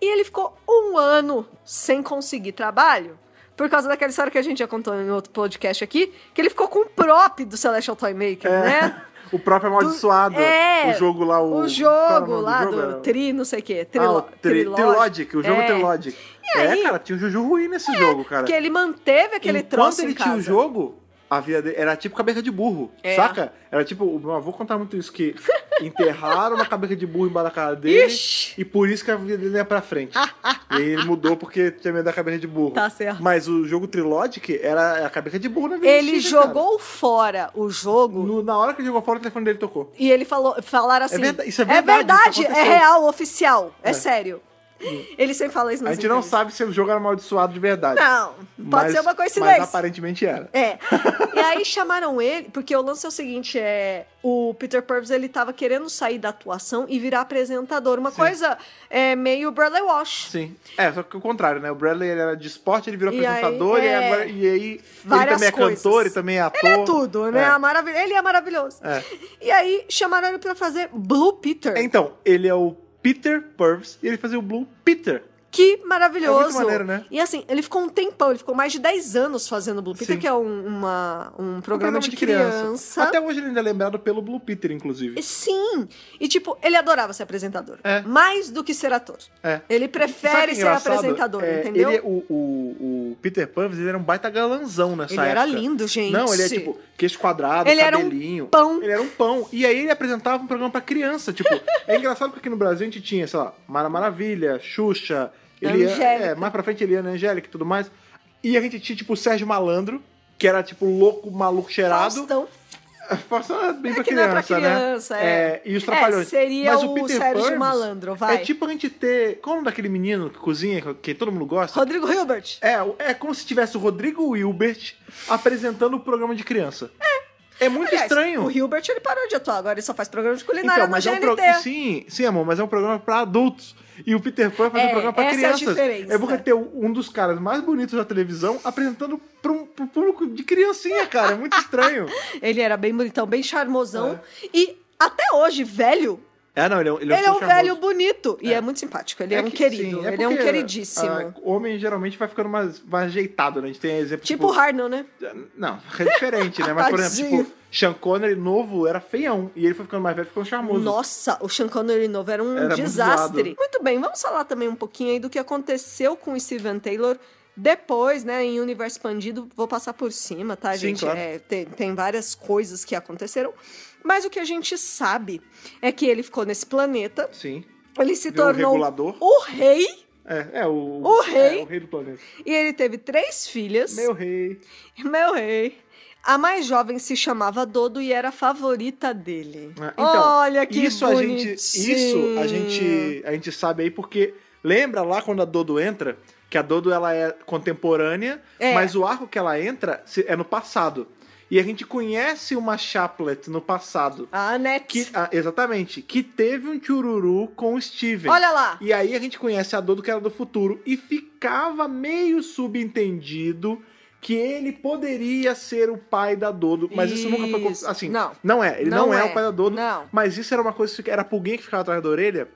E ele ficou um ano sem conseguir trabalho. Por causa daquela história que a gente já contou em outro podcast aqui, que ele ficou com o prop do Celestial Toymaker, É. né? O próprio Amaldiçoado. É, o jogo lá, o. O era jogo lá jogo? do Tri, não sei o quê. Ah, Trilo, o tri, Trilogic. O jogo É. Trilogic. aí- É, cara, tinha um Juju ruim nesse jogo, cara. Que ele manteve aquele Enquanto troço ele em tinha o jogo, a vida dele era tipo cabeça de burro, É. saca? Era tipo, o meu avô contava muito isso, que enterraram uma cabeça de burro embaixo da cara dele Ixi. e por isso que a vida dele ia pra frente. e ele mudou porque tinha medo da cabeça de burro. Tá certo. Mas o jogo Trilogic era a cabeça de burro na vida Ele cara. jogou fora o jogo No- na hora que ele jogou fora, o telefone dele tocou. e ele falou, falaram assim. verdade- isso é é verdade, verdade, isso é aconteceu." real, oficial, é, É. sério. Ele sempre fala isso A nas gente não sabe se o jogo era amaldiçoado de verdade. Não, pode Mas- ser uma Mas coincidência. aparentemente era. É. E aí chamaram ele, porque o lance é o seguinte, é o Peter Purves ele tava querendo sair da atuação e virar apresentador, uma Sim. coisa é meio Bradley Walsh. Sim. É, só que o contrário, né? O Bradley ele era de esporte, ele virou E aí, apresentador e, é, agora, e aí várias ele também é coisas. cantor e também é ator. Ele é tudo, né? É. A maravilha- Ele é maravilhoso. É. E aí chamaram ele pra fazer Blue Peter. Então, ele é o Peter Purves e ele fazia o Blue Peter. Que maravilhoso. É muito maneiro, né? E assim, ele ficou um tempão, ele ficou mais de 10 anos fazendo Blue Peter, Sim. que é um, uma- um programa, de, criança. Até hoje ele ainda é lembrado pelo Blue Peter, inclusive. Sim. E tipo, ele adorava ser apresentador. É. Mais do que ser ator. É. Ele prefere ser apresentador, É, entendeu? Ele, é- o, o, o Peter Purves ele era um baita galanzão nessa Ele época. era lindo, gente. Não, ele é tipo queixo quadrado, Ele era um cabelinho. pão. Ele era um pão. E aí ele apresentava um programa pra criança. Tipo, é engraçado porque aqui no Brasil a gente tinha, sei lá, Mara Maravilha, Xuxa, ele Angélica. é, mais pra frente Eliana Angélica e tudo mais. E a gente tinha, tipo, o Sérgio Malandro, que era, tipo, louco, maluco, cheirado. Faustão. Faustão é bem É pra não é criança, pra criança, né? é. E os Trapalhões. É, seria Mas o Peter Sérgio Purves Malandro, vai. É tipo a gente ter... Qual é o nome daquele menino que cozinha, que todo mundo gosta? Rodrigo Hilbert. É, é como se tivesse o Rodrigo Wilbert apresentando o programa de criança. É. É muito Aliás, estranho. O Hilbert ele parou de atuar, agora ele só faz programa de culinária Então, mas é um programa. Sim, sim, amor, mas é um programa pra adultos. E o Peter Pan faz um É, programa pra essa é crianças. diferença. porque ter um dos caras mais bonitos da televisão apresentando pra um, pro público de criancinha, cara. É muito estranho. Ele era bem bonitão, bem charmosão. E até hoje, velho, É, não, ele é, um- ele é, ele é um velho bonito. E É. é muito simpático. Ele é, um que- querido. sim, ele é um queridíssimo. ah, homem geralmente vai ficando mais, mais ajeitado, né? A gente tem exemplo tipo o Harnell, né? Não, é diferente, né? Mas, por exemplo, tipo, Sean Connery novo era feião. E ele foi ficando mais velho, ficou charmoso. Nossa, o Sean Connery novo era um Era muito desastre. zoado. Muito, bem, vamos falar também um pouquinho aí do que aconteceu com o Steven Taylor depois, né, em Universo Expandido. Vou passar por cima, tá, Sim, gente? claro. É, tem, tem várias coisas que aconteceram. Mas o que a gente sabe é que ele ficou nesse planeta, Sim. ele se tornou o rei, É, é o... O rei. É, o rei do planeta. e ele teve três filhas. Meu rei. Meu rei. A mais jovem se chamava Dodo e era a favorita dele. Ah, Então, Olha que isso a gente, bonitinho. isso a gente, a gente sabe aí porque lembra lá quando a Dodo entra, que a Dodo ela é contemporânea, É. mas o arco que ela entra é no passado. E a gente conhece uma Chaplet no passado. A Annette. Que, ah, exatamente, que teve um chururu com o Steven. Olha lá. E aí a gente conhece a Dodo que era do futuro e ficava meio subentendido que ele poderia ser o pai da Dodo, mas isso, nunca foi Isso. assim. Não. não é, ele não, Não é. é. o pai da Dodo, Não. mas isso era uma coisa que era a pulguinha que ficava atrás da orelha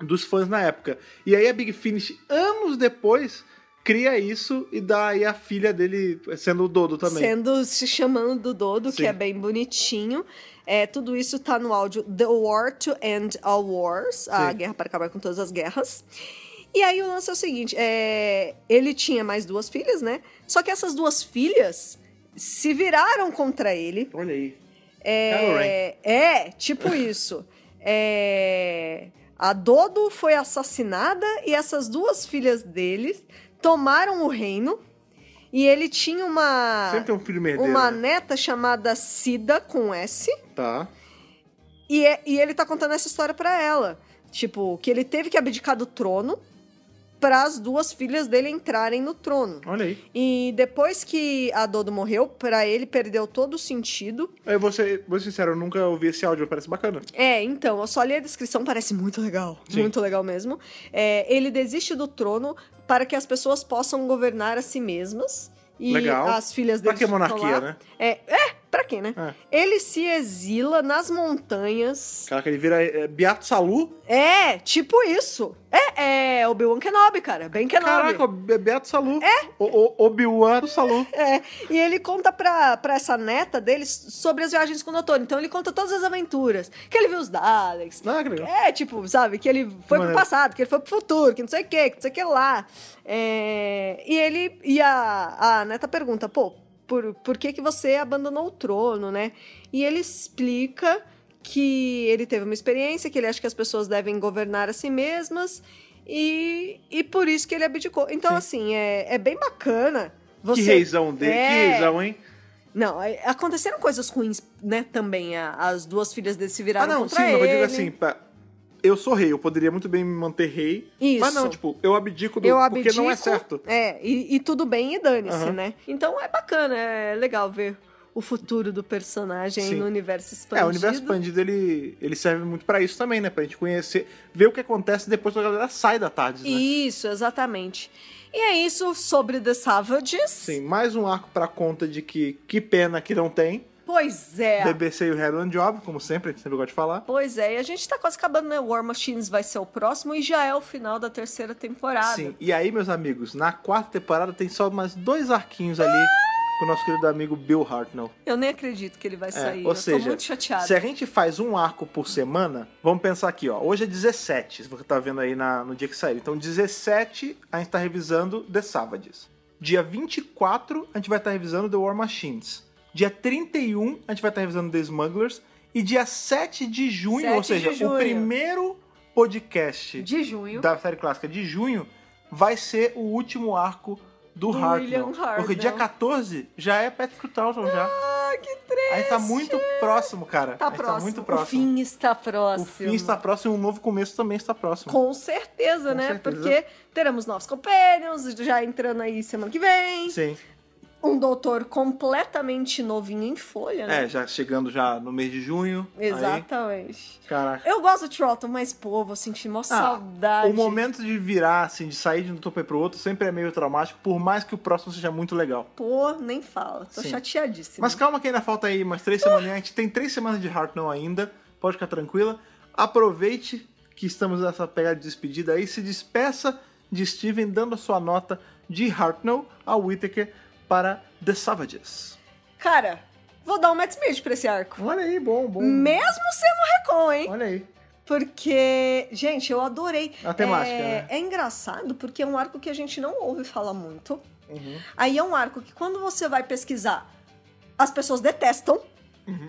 dos fãs na época. E aí a Big Finish anos depois cria isso e dá aí a filha dele sendo o Dodo também. Sendo se chamando do Dodo, Sim. que é bem bonitinho. É, tudo isso tá no áudio The War to End All Wars, a Sim. guerra para acabar com todas as guerras. E aí o lance é o seguinte: é, ele tinha mais duas filhas, né? Só que essas duas filhas se viraram contra ele. Olha aí. Kylo Ren. É, é tipo isso. É, a Dodo foi assassinada e essas duas filhas dele tomaram o reino. E ele tinha uma, Sempre tem um filho merdeiro. uma né? neta chamada Cida com S. Tá. E, é- e ele tá contando essa história pra ela. Tipo, que ele teve que abdicar do trono para as duas filhas dele entrarem no trono. Olha aí. E depois que a Dodo morreu, pra ele perdeu todo o sentido. Eu vou ser, vou ser sincero, eu nunca ouvi esse áudio, parece bacana. É, então, eu só li a descrição, parece muito legal. Sim. Muito legal mesmo. É, ele desiste do trono para que as pessoas possam governar a si mesmas. E Legal. as filhas Pra dele que monarquia, né? É, é, pra quê, né? É. Ele se exila nas montanhas. Caraca, ele vira é, Beato Salu. É, tipo isso. É, é Obi-Wan Kenobi, cara. Bem Kenobi. Caraca, Beato Salu. É? Obi-Wan Salu. É, e ele conta pra, pra essa neta dele sobre as viagens com o doutor. Então ele conta todas as aventuras. Que ele viu os Daleks. Ah, que legal. É, tipo, sabe? Que ele foi pro passado, que ele foi pro futuro, que não sei o que, que não sei o que lá. É, e ele. E a, a neta pergunta, pô, por, por que, que você abandonou o trono, né? E ele explica que ele teve uma experiência, que ele acha que as pessoas devem governar a si mesmas. E, e por isso que ele abdicou. Então, Sim. assim, é, é bem bacana. Você... Que reizão dele, É. que reizão, hein? Não, é, aconteceram coisas ruins, né, também. as duas filhas dele se Ah, viraram não, sim, contra mas eu ele. digo assim, pá, eu sou rei, eu poderia muito bem me manter rei. Isso. Mas não, tipo, eu abdico do. eu porque não é abdico, certo. É, e, e tudo bem e dane-se, Aham. né? Então é bacana, é legal ver o futuro do personagem Sim. no universo expandido. É, o universo expandido ele, ele serve muito pra isso também, né? Pra gente conhecer, ver o que acontece depois que a galera sai da tarde, né? Isso, exatamente. E é isso sobre The Savages. Sim, mais um arco pra conta de que que pena que não tem. Pois é. BBC e o Heron Job, como sempre, a gente sempre gosta de falar. Pois é, e a gente tá quase acabando, né? War Machines vai ser o próximo e já é o final da terceira temporada. Sim, e aí, meus amigos, na quarta temporada tem só mais dois arquinhos ali com o nosso querido amigo Bill Hartnell. Eu nem acredito que ele vai É, sair. ou eu seja, tô muito chateada. se a gente faz um arco por semana, vamos pensar aqui, ó. Hoje é 17, se você tá vendo aí na- no dia que sair. Então, 17 a gente tá revisando The Savages. Dia 24 a gente vai estar revisando The War Machines. Dia 31 a gente vai estar revisando The Smugglers. E dia 7 de junho, 7 ou seja, junho. o primeiro podcast De junho. da série clássica de junho vai ser o último arco do, Do Hartnell. Hartnell. Porque dia 14 já é Patrick Troughton já. Ah, que triste. A gente tá muito próximo, cara. Tá a gente próximo. tá muito próximo. O fim está próximo. O fim está próximo e um novo começo também está próximo. Com certeza, Com né? certeza. Porque teremos novos companions, já entrando aí semana que vem. Sim. Um doutor completamente novinho em folha, né? É, já chegando já no mês de junho. Aí, Exatamente. caraca. Eu gosto do Trotton, mas, pô, vou sentir saudade. Ah, O momento de virar, assim, de sair de um topo pro outro, sempre é meio traumático, por mais que o próximo seja muito legal. Pô, nem fala. Tô Sim. chateadíssima. Mas calma que ainda falta aí umas três semanas. A gente tem três semanas de Hartnell ainda. Pode ficar tranquila. Aproveite que estamos nessa pegada de despedida aí. Se despeça de Steven dando a sua nota de Hartnell a Whittaker para The Savages. Cara, vou dar um Matt Smith pra esse arco. Olha aí, bom, bom. Mesmo sendo recon, hein? Olha aí. Porque, gente, eu adorei. A temática, é, né? é engraçado porque é um arco que a gente não ouve falar muito. Uhum. Aí é um arco que quando você vai pesquisar, as pessoas detestam.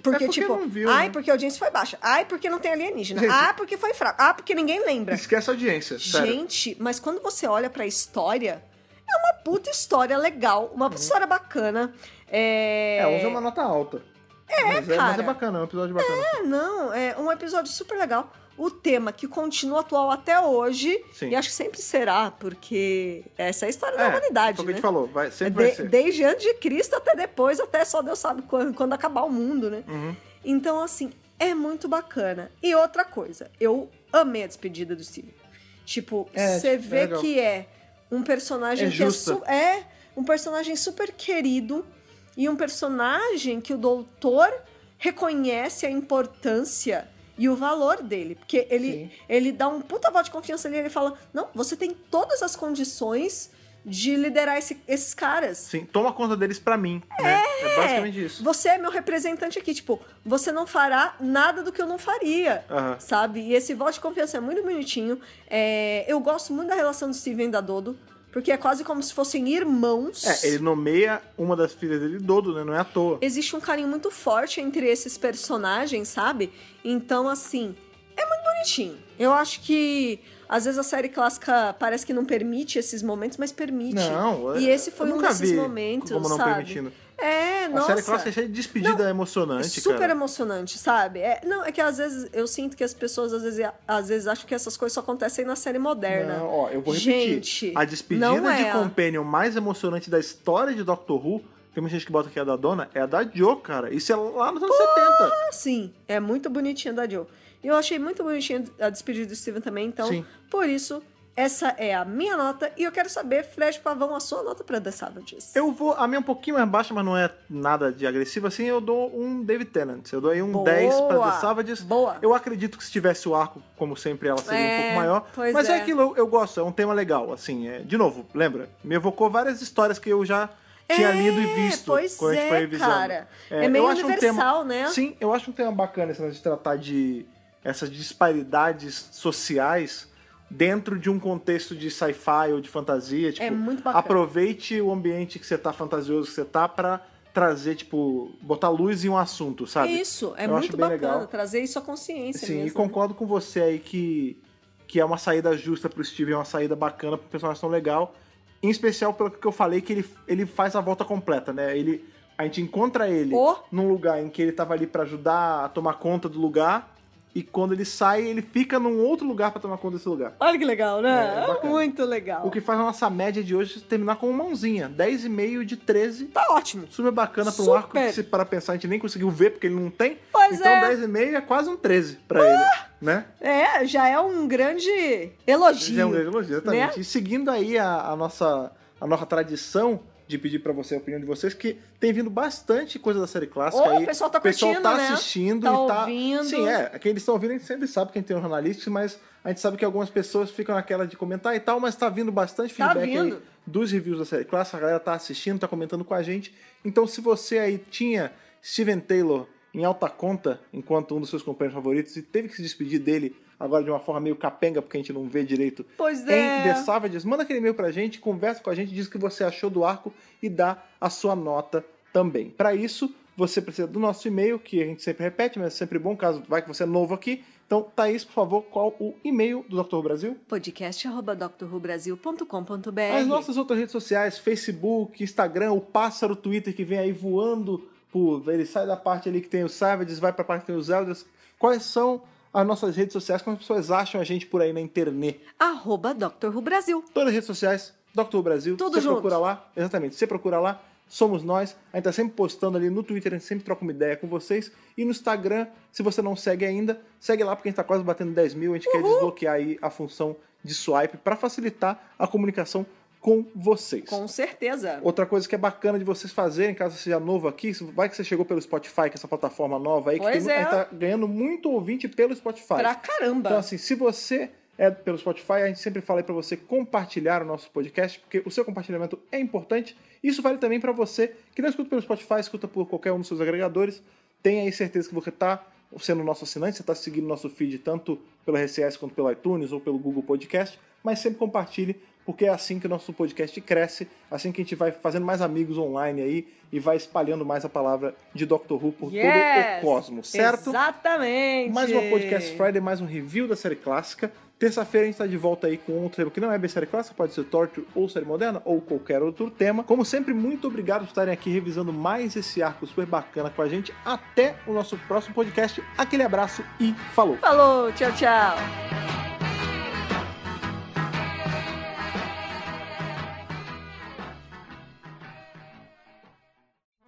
Porque, É porque tipo, viu, ai, né? porque a audiência foi baixa. Ai, porque não tem alienígena. Gente. ah, porque foi fraco. Ah, porque ninguém lembra. Esquece a audiência, sério. Gente, mas quando você olha pra história, é uma puta história legal, uma puta história bacana. É, Uhum. É, usa uma nota alta. É, mas é, mas cara. é bacana, é um episódio bacana. É, não, é um episódio super legal. O tema que continua atual até hoje, Sim. e acho que sempre será, porque essa é a história da É, humanidade, foi o que a né? gente falou, vai, É sempre vai de- ser. desde antes de Cristo até depois, até só Deus sabe quando, quando acabar o mundo, né? Uhum. Então, assim, é muito bacana. E outra coisa, eu amei a despedida do Steve. Tipo, É, você é vê legal. que é um personagem É que é, é um personagem super querido e um personagem que o doutor reconhece a importância e o valor dele. Porque ele, Sim. ele dá um puta voto de confiança ali. Ele fala: Não, você tem todas as condições de liderar esse- esses caras. Sim, toma conta deles pra mim, né? É basicamente isso. Você é meu representante aqui. Tipo, você não fará nada do que eu não faria. Aham. Sabe? E esse voto de confiança é muito bonitinho. É, eu gosto muito da relação do Steven e da Dodo. Porque é quase como se fossem irmãos. É, ele nomeia uma das filhas dele Dodo, né? Não é à toa. Existe um carinho muito forte entre esses personagens, sabe? Então, assim, é muito bonitinho. Eu acho que às vezes a série clássica parece que não permite esses momentos, mas permite. Não, E esse foi um desses momentos, como não sabe? permitindo. É, A nossa. série clássica é cheia de despedida emocionante, super cara. emocionante, sabe? É, não, é que às vezes eu sinto que as pessoas às vezes, às vezes acham que essas coisas só acontecem na série moderna. Não, ó, eu vou repetir. Gente, a despedida não é. de Companion mais emocionante da história de Doctor Who, tem muita gente que bota que é a da dona, é a da Jo, cara. Isso é lá nos anos 70. Sim, é muito bonitinha da Joe. E eu achei muito bonitinha a despedida do Steven também, então Sim. por isso Essa é a minha nota e eu quero saber, Fred Pavão, a sua nota pra The Savages. Eu vou. A minha é um pouquinho mais baixa, mas não é nada de agressivo assim. Eu dou um David Tennant. Eu dou aí um Boa, 10 pra The Savages. boa. Eu acredito que se tivesse o arco, como sempre, ela seria um É, pouco maior. mas é. é. aquilo, eu, eu gosto, é um tema legal. Assim, é, de novo, lembra? Me evocou várias histórias que eu já tinha É, lido e visto pois quando a gente é, foi revisando. cara. É meio eu acho um universal, tema, né? Sim, eu acho um tema bacana esse de tratar de essas disparidades sociais dentro de um contexto de sci-fi ou de fantasia. Tipo, É muito bacana. aproveite o ambiente que você tá fantasioso que você tá pra trazer, tipo, botar luz em um assunto, sabe? Isso, é Eu muito bacana. legal. Trazer isso à consciência Sim, mesmo. e concordo com você aí que, que é uma saída justa pro Steve, é uma saída bacana pro personagem tão legal. Em especial pelo que eu falei, que ele, ele faz a volta completa, né? Ele, a gente encontra ele Oh. num lugar em que ele tava ali pra ajudar a tomar conta do lugar. E quando ele sai, ele fica num outro lugar pra tomar conta desse lugar. Olha que legal, É, né? bacana. muito legal. O que faz a nossa média de hoje terminar com mãozinha. 10,5 de 13. Tá ótimo. Super bacana pra um Super. arco que, se para pensar, a gente nem conseguiu ver porque ele não tem. Pois então é. 10,5 é quase um 13 pra ele, né? É, já é um grande elogio. Já é um grande elogio, exatamente. né? E seguindo aí a, a nossa, a nossa tradição de pedir pra você a opinião de vocês, que tem vindo bastante coisa da série clássica aí. o pessoal tá O pessoal curtindo, tá né? assistindo Tá e tá. ouvindo. Sim, é. Quem eles estão ouvindo, a gente sempre sabe quem tem um jornalista, mas a gente sabe que algumas pessoas ficam naquela de comentar e tal, mas tá vindo bastante Tá feedback vindo. aí dos reviews da série clássica. A galera tá assistindo, tá comentando com a gente. Então, se você aí tinha Steven Taylor em alta conta enquanto um dos seus companheiros favoritos e teve que se despedir dele agora de uma forma meio capenga, porque a gente não vê direito Pois em é. The Savages, manda aquele e-mail pra gente, conversa com a gente, diz o que você achou do arco e dá a sua nota também. Para isso, você precisa do nosso e-mail, que a gente sempre repete, mas é sempre bom, caso vai que você é novo aqui. Então, Thaís, por favor, qual o e-mail do Dr. Brasil? Podcast arroba drrubrasil.com.br As nossas outras redes sociais, Facebook, Instagram, o pássaro Twitter que vem aí voando por. Ele sai da parte ali que tem os Savages, vai pra parte que tem os Elders. Quais são as nossas redes sociais? Como as pessoas acham a gente por aí na internet? Arroba Dr. Who Brasil. Todas as redes sociais, Dr. Who Brasil. Tudo você junto. procura lá, exatamente. Você procura lá, somos nós. A gente tá sempre postando ali no Twitter, a gente sempre troca uma ideia com vocês. E no Instagram, se você não segue ainda, segue lá porque a gente tá quase batendo 10 mil. A gente quer desbloquear aí a função de swipe para facilitar a comunicação com vocês. Com certeza. Outra coisa que é bacana de vocês fazerem, caso seja novo aqui, vai que você chegou pelo Spotify, que é essa plataforma nova aí, que Pois tem, é. tá ganhando muito ouvinte pelo Spotify. Pra caramba. Então, assim, se você é pelo Spotify, a gente sempre fala aí pra você compartilhar o nosso podcast, porque o seu compartilhamento é importante. Isso vale também pra você que não escuta pelo Spotify, escuta por qualquer um dos seus agregadores. Tenha aí certeza que você tá sendo nosso assinante, você está seguindo nosso feed tanto pelo RCS quanto pelo iTunes ou pelo Google Podcast, mas sempre compartilhe, porque é assim que o nosso podcast cresce, assim que a gente vai fazendo mais amigos online aí e vai espalhando mais a palavra de Doctor Who por todo Yes! o cosmos, certo? Exatamente. Mais uma Podcast Friday, mais um review da série clássica. Terça-feira a gente tá de volta aí com outro tema que não é bem série clássica, pode ser Torture ou série moderna, ou qualquer outro tema. Como sempre, muito obrigado por estarem aqui revisando mais esse arco super bacana com a gente. Até o nosso próximo podcast. Aquele abraço e falou! Falou, tchau, tchau.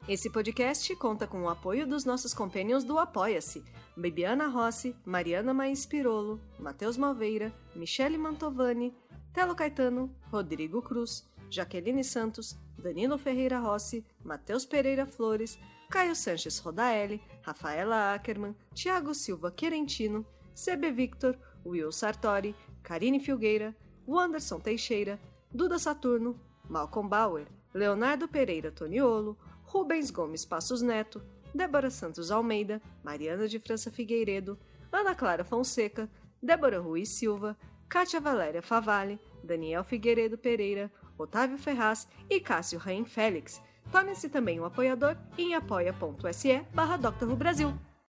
Esse podcast conta com o apoio dos nossos companions do Apoia-se: Bibiana Rossi, Mariana Maís Pirolo, Matheus Malveira, Michele Mantovani, Telo Caetano, Rodrigo Cruz, Jaqueline Santos, Danilo Ferreira Rossi, Matheus Pereira Flores, Caio Sanches Rodaelli, Rafaela Ackerman, Tiago Silva Querentino, CB Victor, Will Sartori, Karine Filgueira, Wanderson Teixeira, Duda Saturno, Malcolm Bauer, Leonardo Pereira Toniolo, Rubens Gomes Passos Neto, Débora Santos Almeida, Mariana de França Figueiredo, Ana Clara Fonseca, Débora Ruiz Silva, Kátia Valéria Favalli, Daniel Figueiredo Pereira, Otávio Ferraz e Cássio Raim Félix. Torne-se também um apoiador em apoia.se barra Brasil.